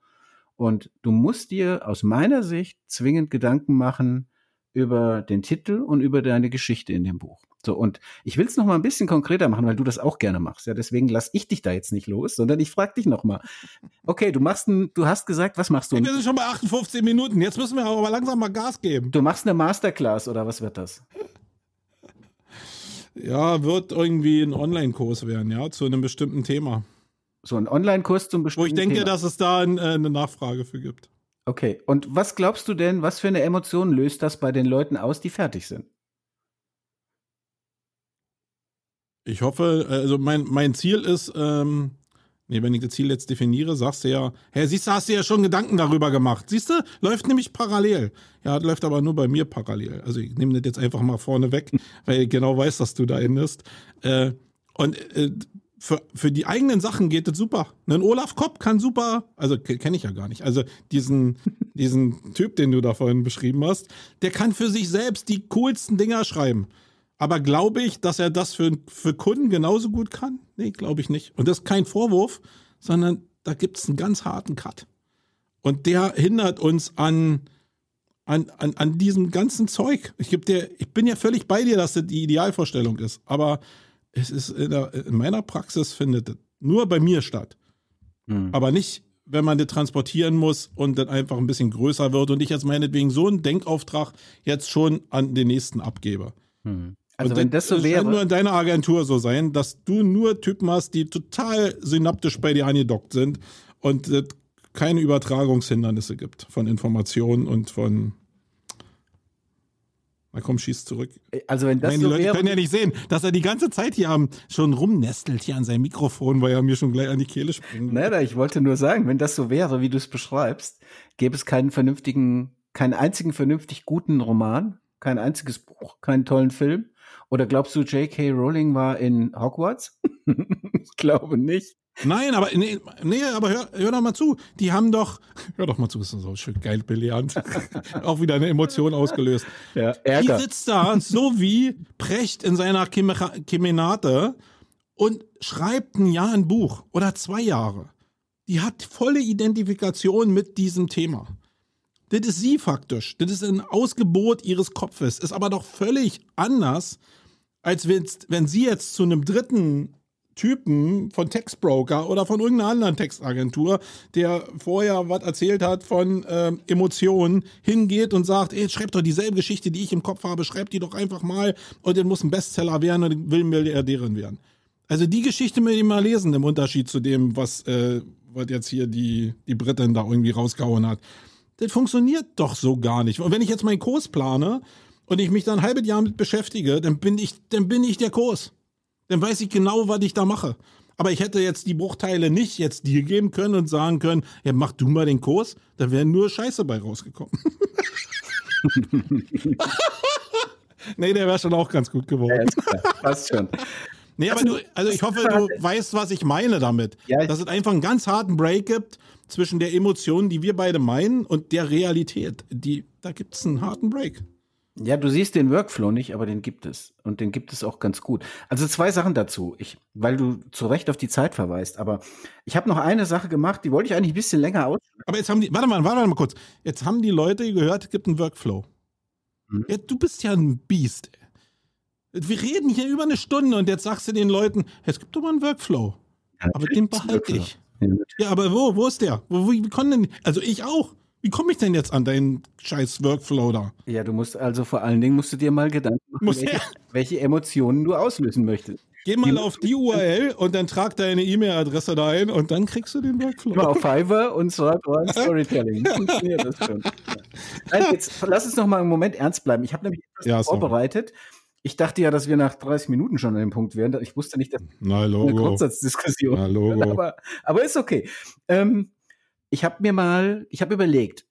Und du musst dir aus meiner Sicht zwingend Gedanken machen über den Titel und über deine Geschichte in dem Buch. So, und ich will es noch mal ein bisschen konkreter machen, weil du das auch gerne machst. Ja, deswegen lass ich dich da jetzt nicht los, sondern ich frage dich noch mal. Okay, du machst ein, du hast gesagt, was machst du? wir sind schon bei 58 Minuten. Jetzt müssen wir aber langsam mal Gas geben. Du machst eine Masterclass oder was wird das? Ja, wird irgendwie ein Online-Kurs werden, ja, zu einem bestimmten Thema. So ein Online-Kurs zum bestimmten Thema. Wo ich denke, Thema. dass es da ein, äh, eine Nachfrage für gibt. Okay, und was glaubst du denn, was für eine Emotion löst das bei den Leuten aus, die fertig sind? Ich hoffe, also mein, mein Ziel ist, ähm, nee, wenn ich das Ziel jetzt definiere, sagst du ja, hä, siehst du, hast du ja schon Gedanken darüber gemacht. Siehst du, läuft nämlich parallel. Ja, läuft aber nur bei mir parallel. Also ich nehme das jetzt einfach mal vorne weg, weil ich genau weiß, dass du da endest. Äh, und äh, für, für die eigenen Sachen geht das super. Ein Olaf Kopp kann super, also kenne ich ja gar nicht, also diesen, diesen Typ, den du da vorhin beschrieben hast, der kann für sich selbst die coolsten Dinger schreiben. Aber glaube ich, dass er das für, für Kunden genauso gut kann? Nee, glaube ich nicht. Und das ist kein Vorwurf, sondern da gibt es einen ganz harten Cut. Und der hindert uns an, an, an, an diesem ganzen Zeug. Ich, geb dir, ich bin ja völlig bei dir, dass das die Idealvorstellung ist. Aber es ist in, der, in meiner Praxis findet das nur bei mir statt. Hm. Aber nicht, wenn man das transportieren muss und dann einfach ein bisschen größer wird und ich jetzt meinetwegen so einen Denkauftrag jetzt schon an den nächsten abgebe. Hm. Also und wenn das, das so wäre. nur in deiner Agentur so sein, dass du nur Typen hast, die total synaptisch bei dir angedockt sind und es keine Übertragungshindernisse gibt von Informationen und von na komm, schieß zurück. Also wenn das Nein, die so Leute wäre, können ja nicht sehen, dass er die ganze Zeit hier am, schon rumnestelt hier an seinem Mikrofon, weil er mir schon gleich an die Kehle springt. Nein, ich wollte nur sagen, wenn das so wäre, wie du es beschreibst, gäbe es keinen vernünftigen, keinen einzigen vernünftig guten Roman, kein einziges Buch, keinen tollen Film. Oder glaubst du, J.K. Rowling war in Hogwarts? ich glaube nicht. Nein, aber nee, nee aber hör, hör doch mal zu. Die haben doch, hör doch mal zu, ist so schön geil belehrend. Auch wieder eine Emotion ausgelöst. Ja, Ärger. Die sitzt da, so wie Precht in seiner Kemenate und schreibt ein Jahr ein Buch oder zwei Jahre. Die hat volle Identifikation mit diesem Thema. Das ist sie faktisch. Das ist ein Ausgebot ihres Kopfes. Ist aber doch völlig anders, als wenn sie jetzt zu einem dritten Typen von Textbroker oder von irgendeiner anderen Textagentur, der vorher was erzählt hat von äh, Emotionen, hingeht und sagt, ey, schreib doch dieselbe Geschichte, die ich im Kopf habe, schreib die doch einfach mal und der muss ein Bestseller werden und will Milliardärin werden. Also die Geschichte mit ihm mal lesen, im Unterschied zu dem, was, äh, was jetzt hier die, die Britin da irgendwie rausgehauen hat. Das funktioniert doch so gar nicht. Und wenn ich jetzt meinen Kurs plane und ich mich dann ein halbes Jahr mit beschäftige, dann bin ich, dann bin ich der Kurs dann weiß ich genau, was ich da mache. Aber ich hätte jetzt die Bruchteile nicht jetzt dir geben können und sagen können, ja, mach du mal den Kurs, da wäre nur Scheiße bei rausgekommen. nee, der wäre schon auch ganz gut geworden. Ja, passt schon. Nee, aber du, also ich hoffe, du weißt, was ich meine damit. Ja, Dass es einfach einen ganz harten Break gibt zwischen der Emotion, die wir beide meinen, und der Realität. Die, da gibt es einen harten Break. Ja, du siehst den Workflow nicht, aber den gibt es. Und den gibt es auch ganz gut. Also zwei Sachen dazu. Ich, weil du zu Recht auf die Zeit verweist, aber ich habe noch eine Sache gemacht, die wollte ich eigentlich ein bisschen länger aus. Aber jetzt haben die, warte mal, warte mal kurz. Jetzt haben die Leute gehört, es gibt einen Workflow. Hm. Ja, du bist ja ein Biest. Wir reden hier über eine Stunde und jetzt sagst du den Leuten, es gibt doch mal einen Workflow. Ja, aber den behalte ich. Ja, ja, aber wo, wo ist der? Wo, wie konnten denn, also ich auch. Wie komme ich denn jetzt an deinen scheiß Workflow da? Ja, du musst also vor allen Dingen musst du dir mal Gedanken machen, welche, welche, Emotionen du auslösen möchtest. Geh mal auf die URL und dann trag deine E-Mail-Adresse da ein und dann kriegst du den Workflow. Mal auf Fiverr und Sword One Storytelling. Funktioniert das schon. Nein, jetzt lass uns noch mal einen Moment ernst bleiben. Ich habe nämlich etwas ja, vorbereitet. Ich dachte ja, dass wir nach 30 Minuten schon an dem Punkt wären. Ich wusste nicht, dass Na, Logo. eine Grundsatzdiskussion. Na, Logo. Aber, aber ist okay. Ähm, ich habe mir mal, ich habe überlegt,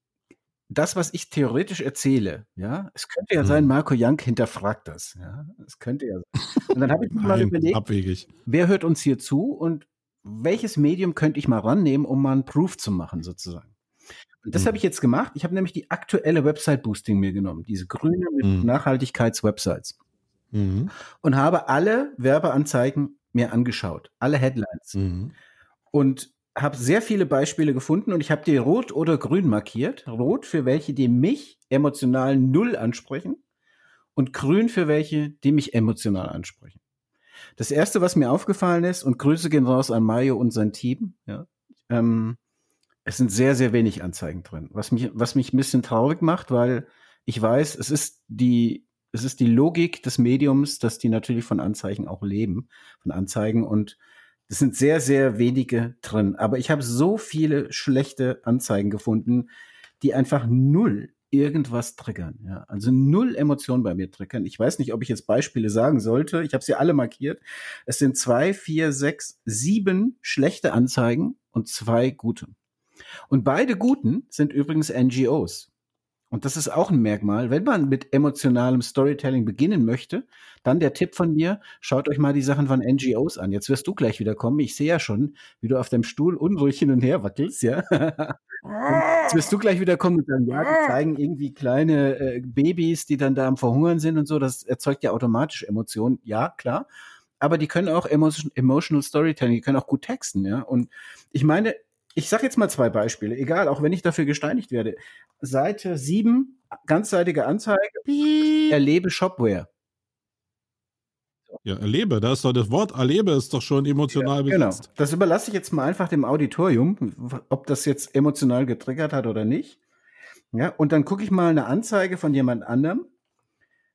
das, was ich theoretisch erzähle, ja, es könnte ja sein, hm. Marco Young hinterfragt das, ja, es könnte ja sein. Und dann habe ich mir mal überlegt, abwegig. wer hört uns hier zu und welches Medium könnte ich mal rannehmen, um mal einen Proof zu machen, sozusagen. Und das hm. habe ich jetzt gemacht. Ich habe nämlich die aktuelle Website Boosting mir genommen, diese grüne mit hm. Nachhaltigkeitswebsites. Mhm. Und habe alle Werbeanzeigen mir angeschaut, alle Headlines. Mhm. Und habe sehr viele Beispiele gefunden und ich habe die rot oder grün markiert. Rot für welche, die mich emotional null ansprechen und grün für welche, die mich emotional ansprechen. Das erste, was mir aufgefallen ist, und Grüße gehen raus an Mario und sein Team, ja, ähm, es sind sehr, sehr wenig Anzeigen drin, was mich, was mich ein bisschen traurig macht, weil ich weiß, es ist die, es ist die Logik des Mediums, dass die natürlich von Anzeigen auch leben, von Anzeigen und es sind sehr, sehr wenige drin. Aber ich habe so viele schlechte Anzeigen gefunden, die einfach null irgendwas triggern. Ja, also null Emotionen bei mir triggern. Ich weiß nicht, ob ich jetzt Beispiele sagen sollte. Ich habe sie alle markiert. Es sind zwei, vier, sechs, sieben schlechte Anzeigen und zwei gute. Und beide guten sind übrigens NGOs. Und das ist auch ein Merkmal. Wenn man mit emotionalem Storytelling beginnen möchte, dann der Tipp von mir, schaut euch mal die Sachen von NGOs an. Jetzt wirst du gleich wieder kommen. Ich sehe ja schon, wie du auf deinem Stuhl unruhig hin und her wackelst, ja. Jetzt wirst du gleich wieder kommen und sagen, ja, die zeigen irgendwie kleine äh, Babys, die dann da am Verhungern sind und so. Das erzeugt ja automatisch Emotionen. Ja, klar. Aber die können auch emotional Storytelling, die können auch gut texten, ja. Und ich meine, ich sage jetzt mal zwei Beispiele, egal, auch wenn ich dafür gesteinigt werde. Seite 7, ganzseitige Anzeige, erlebe Shopware. Ja, erlebe, da ist doch das Wort erlebe ist doch schon emotional ja, besetzt. Genau. Das überlasse ich jetzt mal einfach dem Auditorium, ob das jetzt emotional getriggert hat oder nicht. Ja, und dann gucke ich mal eine Anzeige von jemand anderem.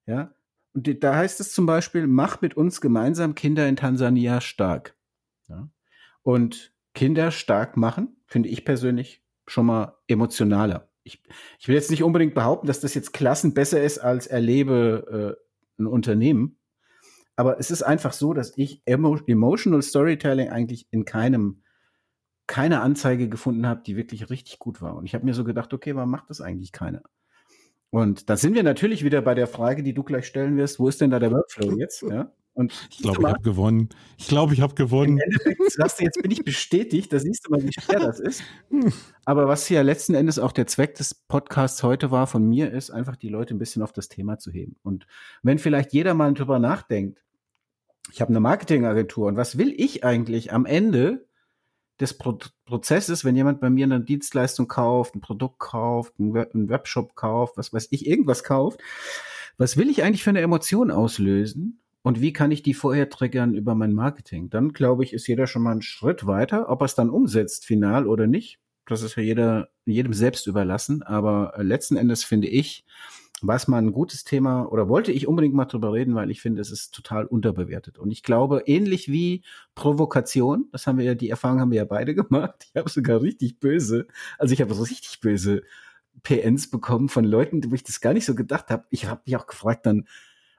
Ja, und da heißt es zum Beispiel, mach mit uns gemeinsam Kinder in Tansania stark. Ja, und Kinder stark machen, finde ich persönlich schon mal emotionaler. Ich, ich will jetzt nicht unbedingt behaupten, dass das jetzt Klassen besser ist als erlebe äh, ein Unternehmen. Aber es ist einfach so, dass ich emo Emotional Storytelling eigentlich in keinem, keine Anzeige gefunden habe, die wirklich richtig gut war. Und ich habe mir so gedacht, okay, warum macht das eigentlich keiner? Und da sind wir natürlich wieder bei der Frage, die du gleich stellen wirst, wo ist denn da der Workflow jetzt? Ja? Und ich glaube, ich habe gewonnen. Ich glaube, ich habe gewonnen. Im Endeffekt sagst du, jetzt bin ich bestätigt, da siehst du mal, wie schwer das ist. Aber was hier letzten Endes auch der Zweck des Podcasts heute war von mir, ist einfach die Leute ein bisschen auf das Thema zu heben. Und wenn vielleicht jeder mal drüber nachdenkt, ich habe eine Marketingagentur und was will ich eigentlich am Ende des Pro Prozesses, wenn jemand bei mir eine Dienstleistung kauft, ein Produkt kauft, einen, Web einen Webshop kauft, was weiß ich, irgendwas kauft, was will ich eigentlich für eine Emotion auslösen? Und wie kann ich die vorher triggern über mein Marketing? Dann glaube ich, ist jeder schon mal einen Schritt weiter. Ob er es dann umsetzt, final oder nicht, das ist ja jeder, jedem selbst überlassen. Aber äh, letzten Endes finde ich, was mal ein gutes Thema oder wollte ich unbedingt mal drüber reden, weil ich finde, es ist total unterbewertet. Und ich glaube, ähnlich wie Provokation, das haben wir ja, die Erfahrung haben wir ja beide gemacht. Ich habe sogar richtig böse, also ich habe so richtig böse PNs bekommen von Leuten, wo ich das gar nicht so gedacht habe. Ich habe mich auch gefragt dann,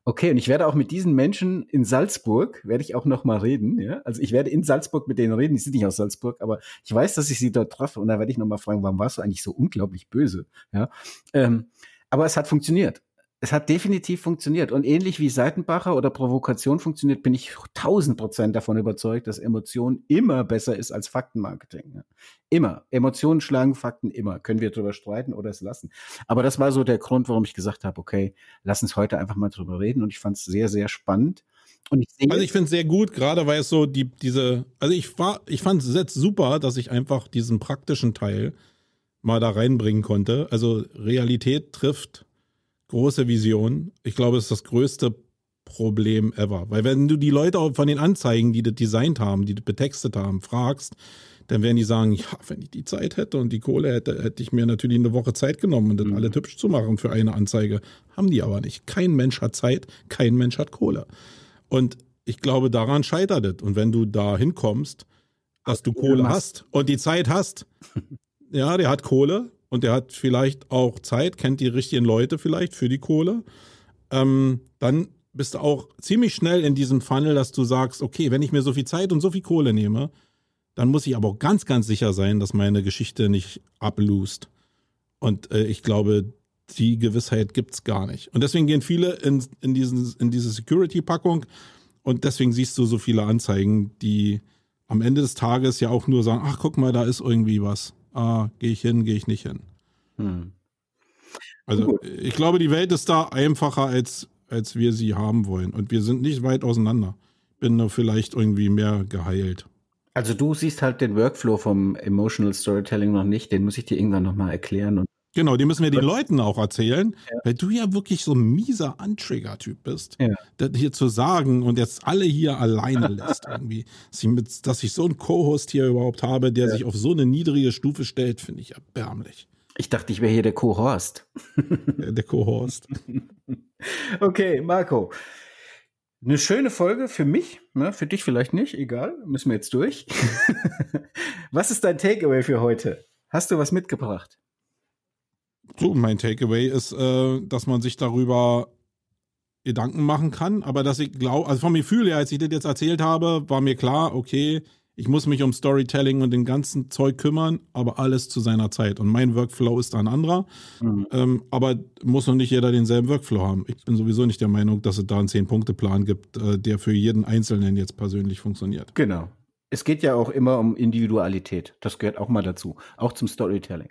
Okay, und ich werde auch mit diesen Menschen in Salzburg, werde ich auch noch mal reden. Ja? Also ich werde in Salzburg mit denen reden, die sind nicht aus Salzburg, aber ich weiß, dass ich sie dort treffe und da werde ich noch mal fragen, warum warst du eigentlich so unglaublich böse? Ja? Ähm, aber es hat funktioniert es hat definitiv funktioniert. Und ähnlich wie Seitenbacher oder Provokation funktioniert, bin ich tausend Prozent davon überzeugt, dass Emotion immer besser ist als Faktenmarketing. Immer. Emotionen schlagen Fakten immer. Können wir drüber streiten oder es lassen. Aber das war so der Grund, warum ich gesagt habe, okay, lass uns heute einfach mal drüber reden. Und ich fand es sehr, sehr spannend. Und ich sehe also ich finde es sehr gut, gerade weil es so die, diese, also ich war, ich fand es jetzt super, dass ich einfach diesen praktischen Teil mal da reinbringen konnte. Also Realität trifft große Vision. Ich glaube, es ist das größte Problem ever. Weil wenn du die Leute von den Anzeigen, die das designt haben, die das betextet haben, fragst, dann werden die sagen, ja, wenn ich die Zeit hätte und die Kohle hätte, hätte ich mir natürlich eine Woche Zeit genommen, um das mhm. alles hübsch zu machen für eine Anzeige. Haben die aber nicht. Kein Mensch hat Zeit, kein Mensch hat Kohle. Und ich glaube, daran scheitert es. Und wenn du da hinkommst, dass du Kohle hast und die Zeit hast, ja, der hat Kohle, und der hat vielleicht auch Zeit, kennt die richtigen Leute vielleicht für die Kohle, ähm, dann bist du auch ziemlich schnell in diesem Funnel, dass du sagst, okay, wenn ich mir so viel Zeit und so viel Kohle nehme, dann muss ich aber auch ganz, ganz sicher sein, dass meine Geschichte nicht ablust. Und äh, ich glaube, die Gewissheit gibt es gar nicht. Und deswegen gehen viele in, in, diesen, in diese Security-Packung und deswegen siehst du so viele Anzeigen, die am Ende des Tages ja auch nur sagen, ach guck mal, da ist irgendwie was ah, gehe ich hin, gehe ich nicht hin. Hm. Also Gut. ich glaube, die Welt ist da einfacher, als, als wir sie haben wollen. Und wir sind nicht weit auseinander. Bin nur vielleicht irgendwie mehr geheilt. Also du siehst halt den Workflow vom Emotional Storytelling noch nicht, den muss ich dir irgendwann nochmal erklären. Und Genau, die müssen wir den Leuten auch erzählen, ja. weil du ja wirklich so ein mieser Antrigger-Typ bist. Ja. Das hier zu sagen und jetzt alle hier alleine lässt irgendwie. Dass ich, mit, dass ich so einen Co-Host hier überhaupt habe, der ja. sich auf so eine niedrige Stufe stellt, finde ich erbärmlich. Ich dachte, ich wäre hier der Co-Horst. der Co-Horst. okay, Marco. Eine schöne Folge für mich, ne? für dich vielleicht nicht, egal, müssen wir jetzt durch. was ist dein Takeaway für heute? Hast du was mitgebracht? So, mein Takeaway ist, äh, dass man sich darüber Gedanken machen kann, aber dass ich glaube, also vom Gefühl her, als ich das jetzt erzählt habe, war mir klar, okay, Ich muss mich um Storytelling und den ganzen Zeug kümmern, aber alles zu seiner Zeit. Und mein Workflow ist ein anderer. Mhm. Ähm, aber muss noch nicht jeder denselben Workflow haben. Ich bin sowieso nicht der Meinung, dass es da einen Zehn-Punkte-Plan gibt, äh, der für jeden Einzelnen jetzt persönlich funktioniert. Genau. Es geht ja auch immer um Individualität. Das gehört auch mal dazu. Auch zum Storytelling.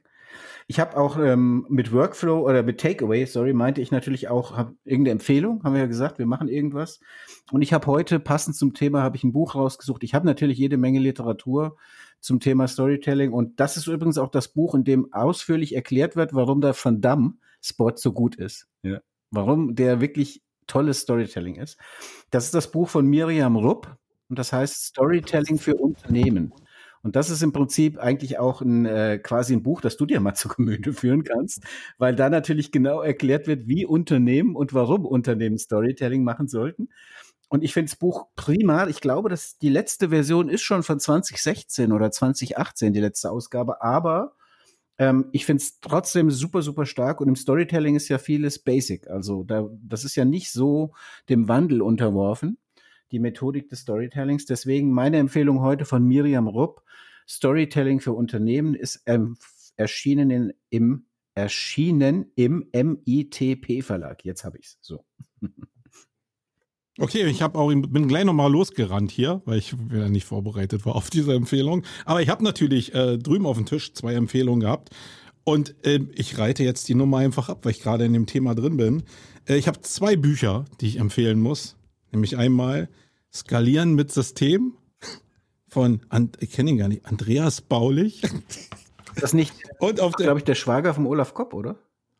Ich habe auch ähm, mit Workflow oder mit Takeaway, sorry, meinte ich natürlich auch, hab irgendeine Empfehlung, haben wir ja gesagt, wir machen irgendwas. Und ich habe heute, passend zum Thema, habe ich ein Buch rausgesucht. Ich habe natürlich jede Menge Literatur zum Thema Storytelling. Und das ist übrigens auch das Buch, in dem ausführlich erklärt wird, warum der Van Damme-Spot so gut ist. Ja. Warum der wirklich tolles Storytelling ist. Das ist das Buch von Miriam Rupp und das heißt Storytelling für Unternehmen. Und das ist im Prinzip eigentlich auch ein äh, quasi ein Buch, das du dir mal zu Gemüte führen kannst, weil da natürlich genau erklärt wird, wie Unternehmen und warum Unternehmen Storytelling machen sollten. Und ich finde das Buch prima. Ich glaube, dass die letzte Version ist schon von 2016 oder 2018, die letzte Ausgabe. Aber ähm, ich finde es trotzdem super, super stark. Und im Storytelling ist ja vieles basic. Also da, das ist ja nicht so dem Wandel unterworfen die Methodik des Storytellings. Deswegen meine Empfehlung heute von Miriam Rupp. Storytelling für Unternehmen ist ähm, erschienen in, im erschienen im MITP Verlag. Jetzt habe ich es. So. Okay, ich habe auch bin gleich nochmal losgerannt hier, weil ich ja nicht vorbereitet war auf diese Empfehlung. Aber ich habe natürlich äh, drüben auf dem Tisch zwei Empfehlungen gehabt. Und äh, ich reite jetzt die Nummer einfach ab, weil ich gerade in dem Thema drin bin. Äh, ich habe zwei Bücher, die ich empfehlen muss. Nämlich einmal Skalieren mit System von, ich kenne ihn gar nicht, Andreas Baulich. Das nicht, und auf glaube ich, der Schwager vom Olaf Kopp, oder?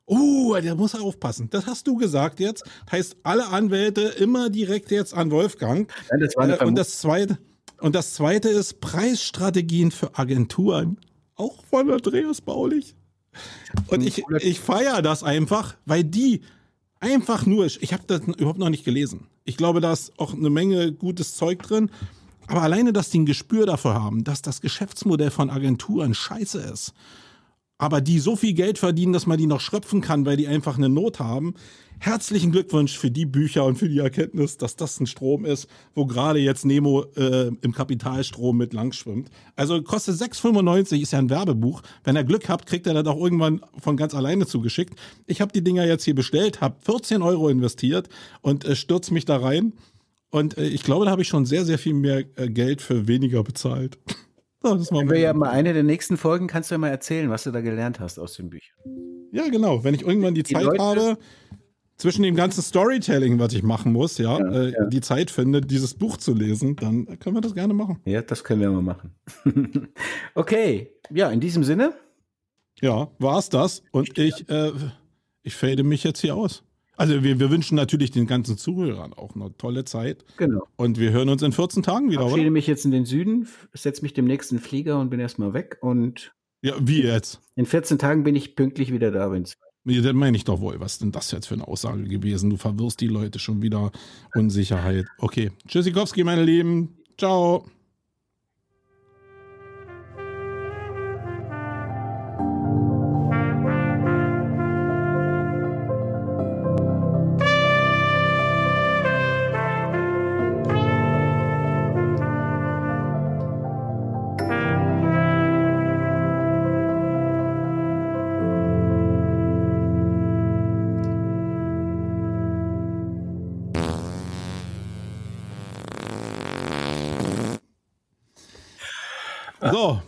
Oh, der muss aufpassen. Das hast du gesagt jetzt. Heißt, alle Anwälte immer direkt jetzt an Wolfgang. Ja, das war äh, und das zweite, und das zweite ist Preisstrategien für Agenturen. Auch von Andreas Baulich. Und ich, ich feiere das einfach, weil die einfach nur, ich habe das überhaupt noch nicht gelesen. Ich glaube, da ist auch eine Menge gutes Zeug drin. Aber alleine, dass die ein Gespür dafür haben, dass das Geschäftsmodell von Agenturen scheiße ist, aber die so viel Geld verdienen, dass man die noch schröpfen kann, weil die einfach eine Not haben. Herzlichen Glückwunsch für die Bücher und für die Erkenntnis, dass das ein Strom ist, wo gerade jetzt Nemo äh, im Kapitalstrom mit lang schwimmt. Also kostet 6,95, ist ja ein Werbebuch. Wenn ihr Glück habt, kriegt er das auch irgendwann von ganz alleine zugeschickt. Ich habe die Dinger jetzt hier bestellt, habe 14 Euro investiert und äh, stürze mich da rein. Und äh, ich glaube, da habe ich schon sehr, sehr viel mehr äh, Geld für weniger bezahlt. So, das Wenn wir ja mal eine der nächsten Folgen, kannst du ja mal erzählen, was du da gelernt hast aus den Büchern. Ja, genau. Wenn ich irgendwann die, die Zeit Leute, habe, zwischen dem ganzen Storytelling, was ich machen muss, ja, ja, äh, ja, die Zeit finde, dieses Buch zu lesen, dann können wir das gerne machen. Ja, das können wir mal machen. okay, ja, in diesem Sinne. Ja, war's das. Und ich, äh, ich fade mich jetzt hier aus. Also wir, wir wünschen natürlich den ganzen Zuhörern auch eine tolle Zeit. Genau. Und wir hören uns in 14 Tagen wieder, Ich verabschiede mich jetzt in den Süden, setze mich dem nächsten Flieger und bin erstmal weg. Und ja, wie jetzt? In 14 Tagen bin ich pünktlich wieder da, wenn es. Ja, dann meine ich doch wohl. Was ist denn das jetzt für eine Aussage gewesen? Du verwirrst die Leute schon wieder. Unsicherheit. Okay. Tschüssikowski, meine Lieben. Ciao. So,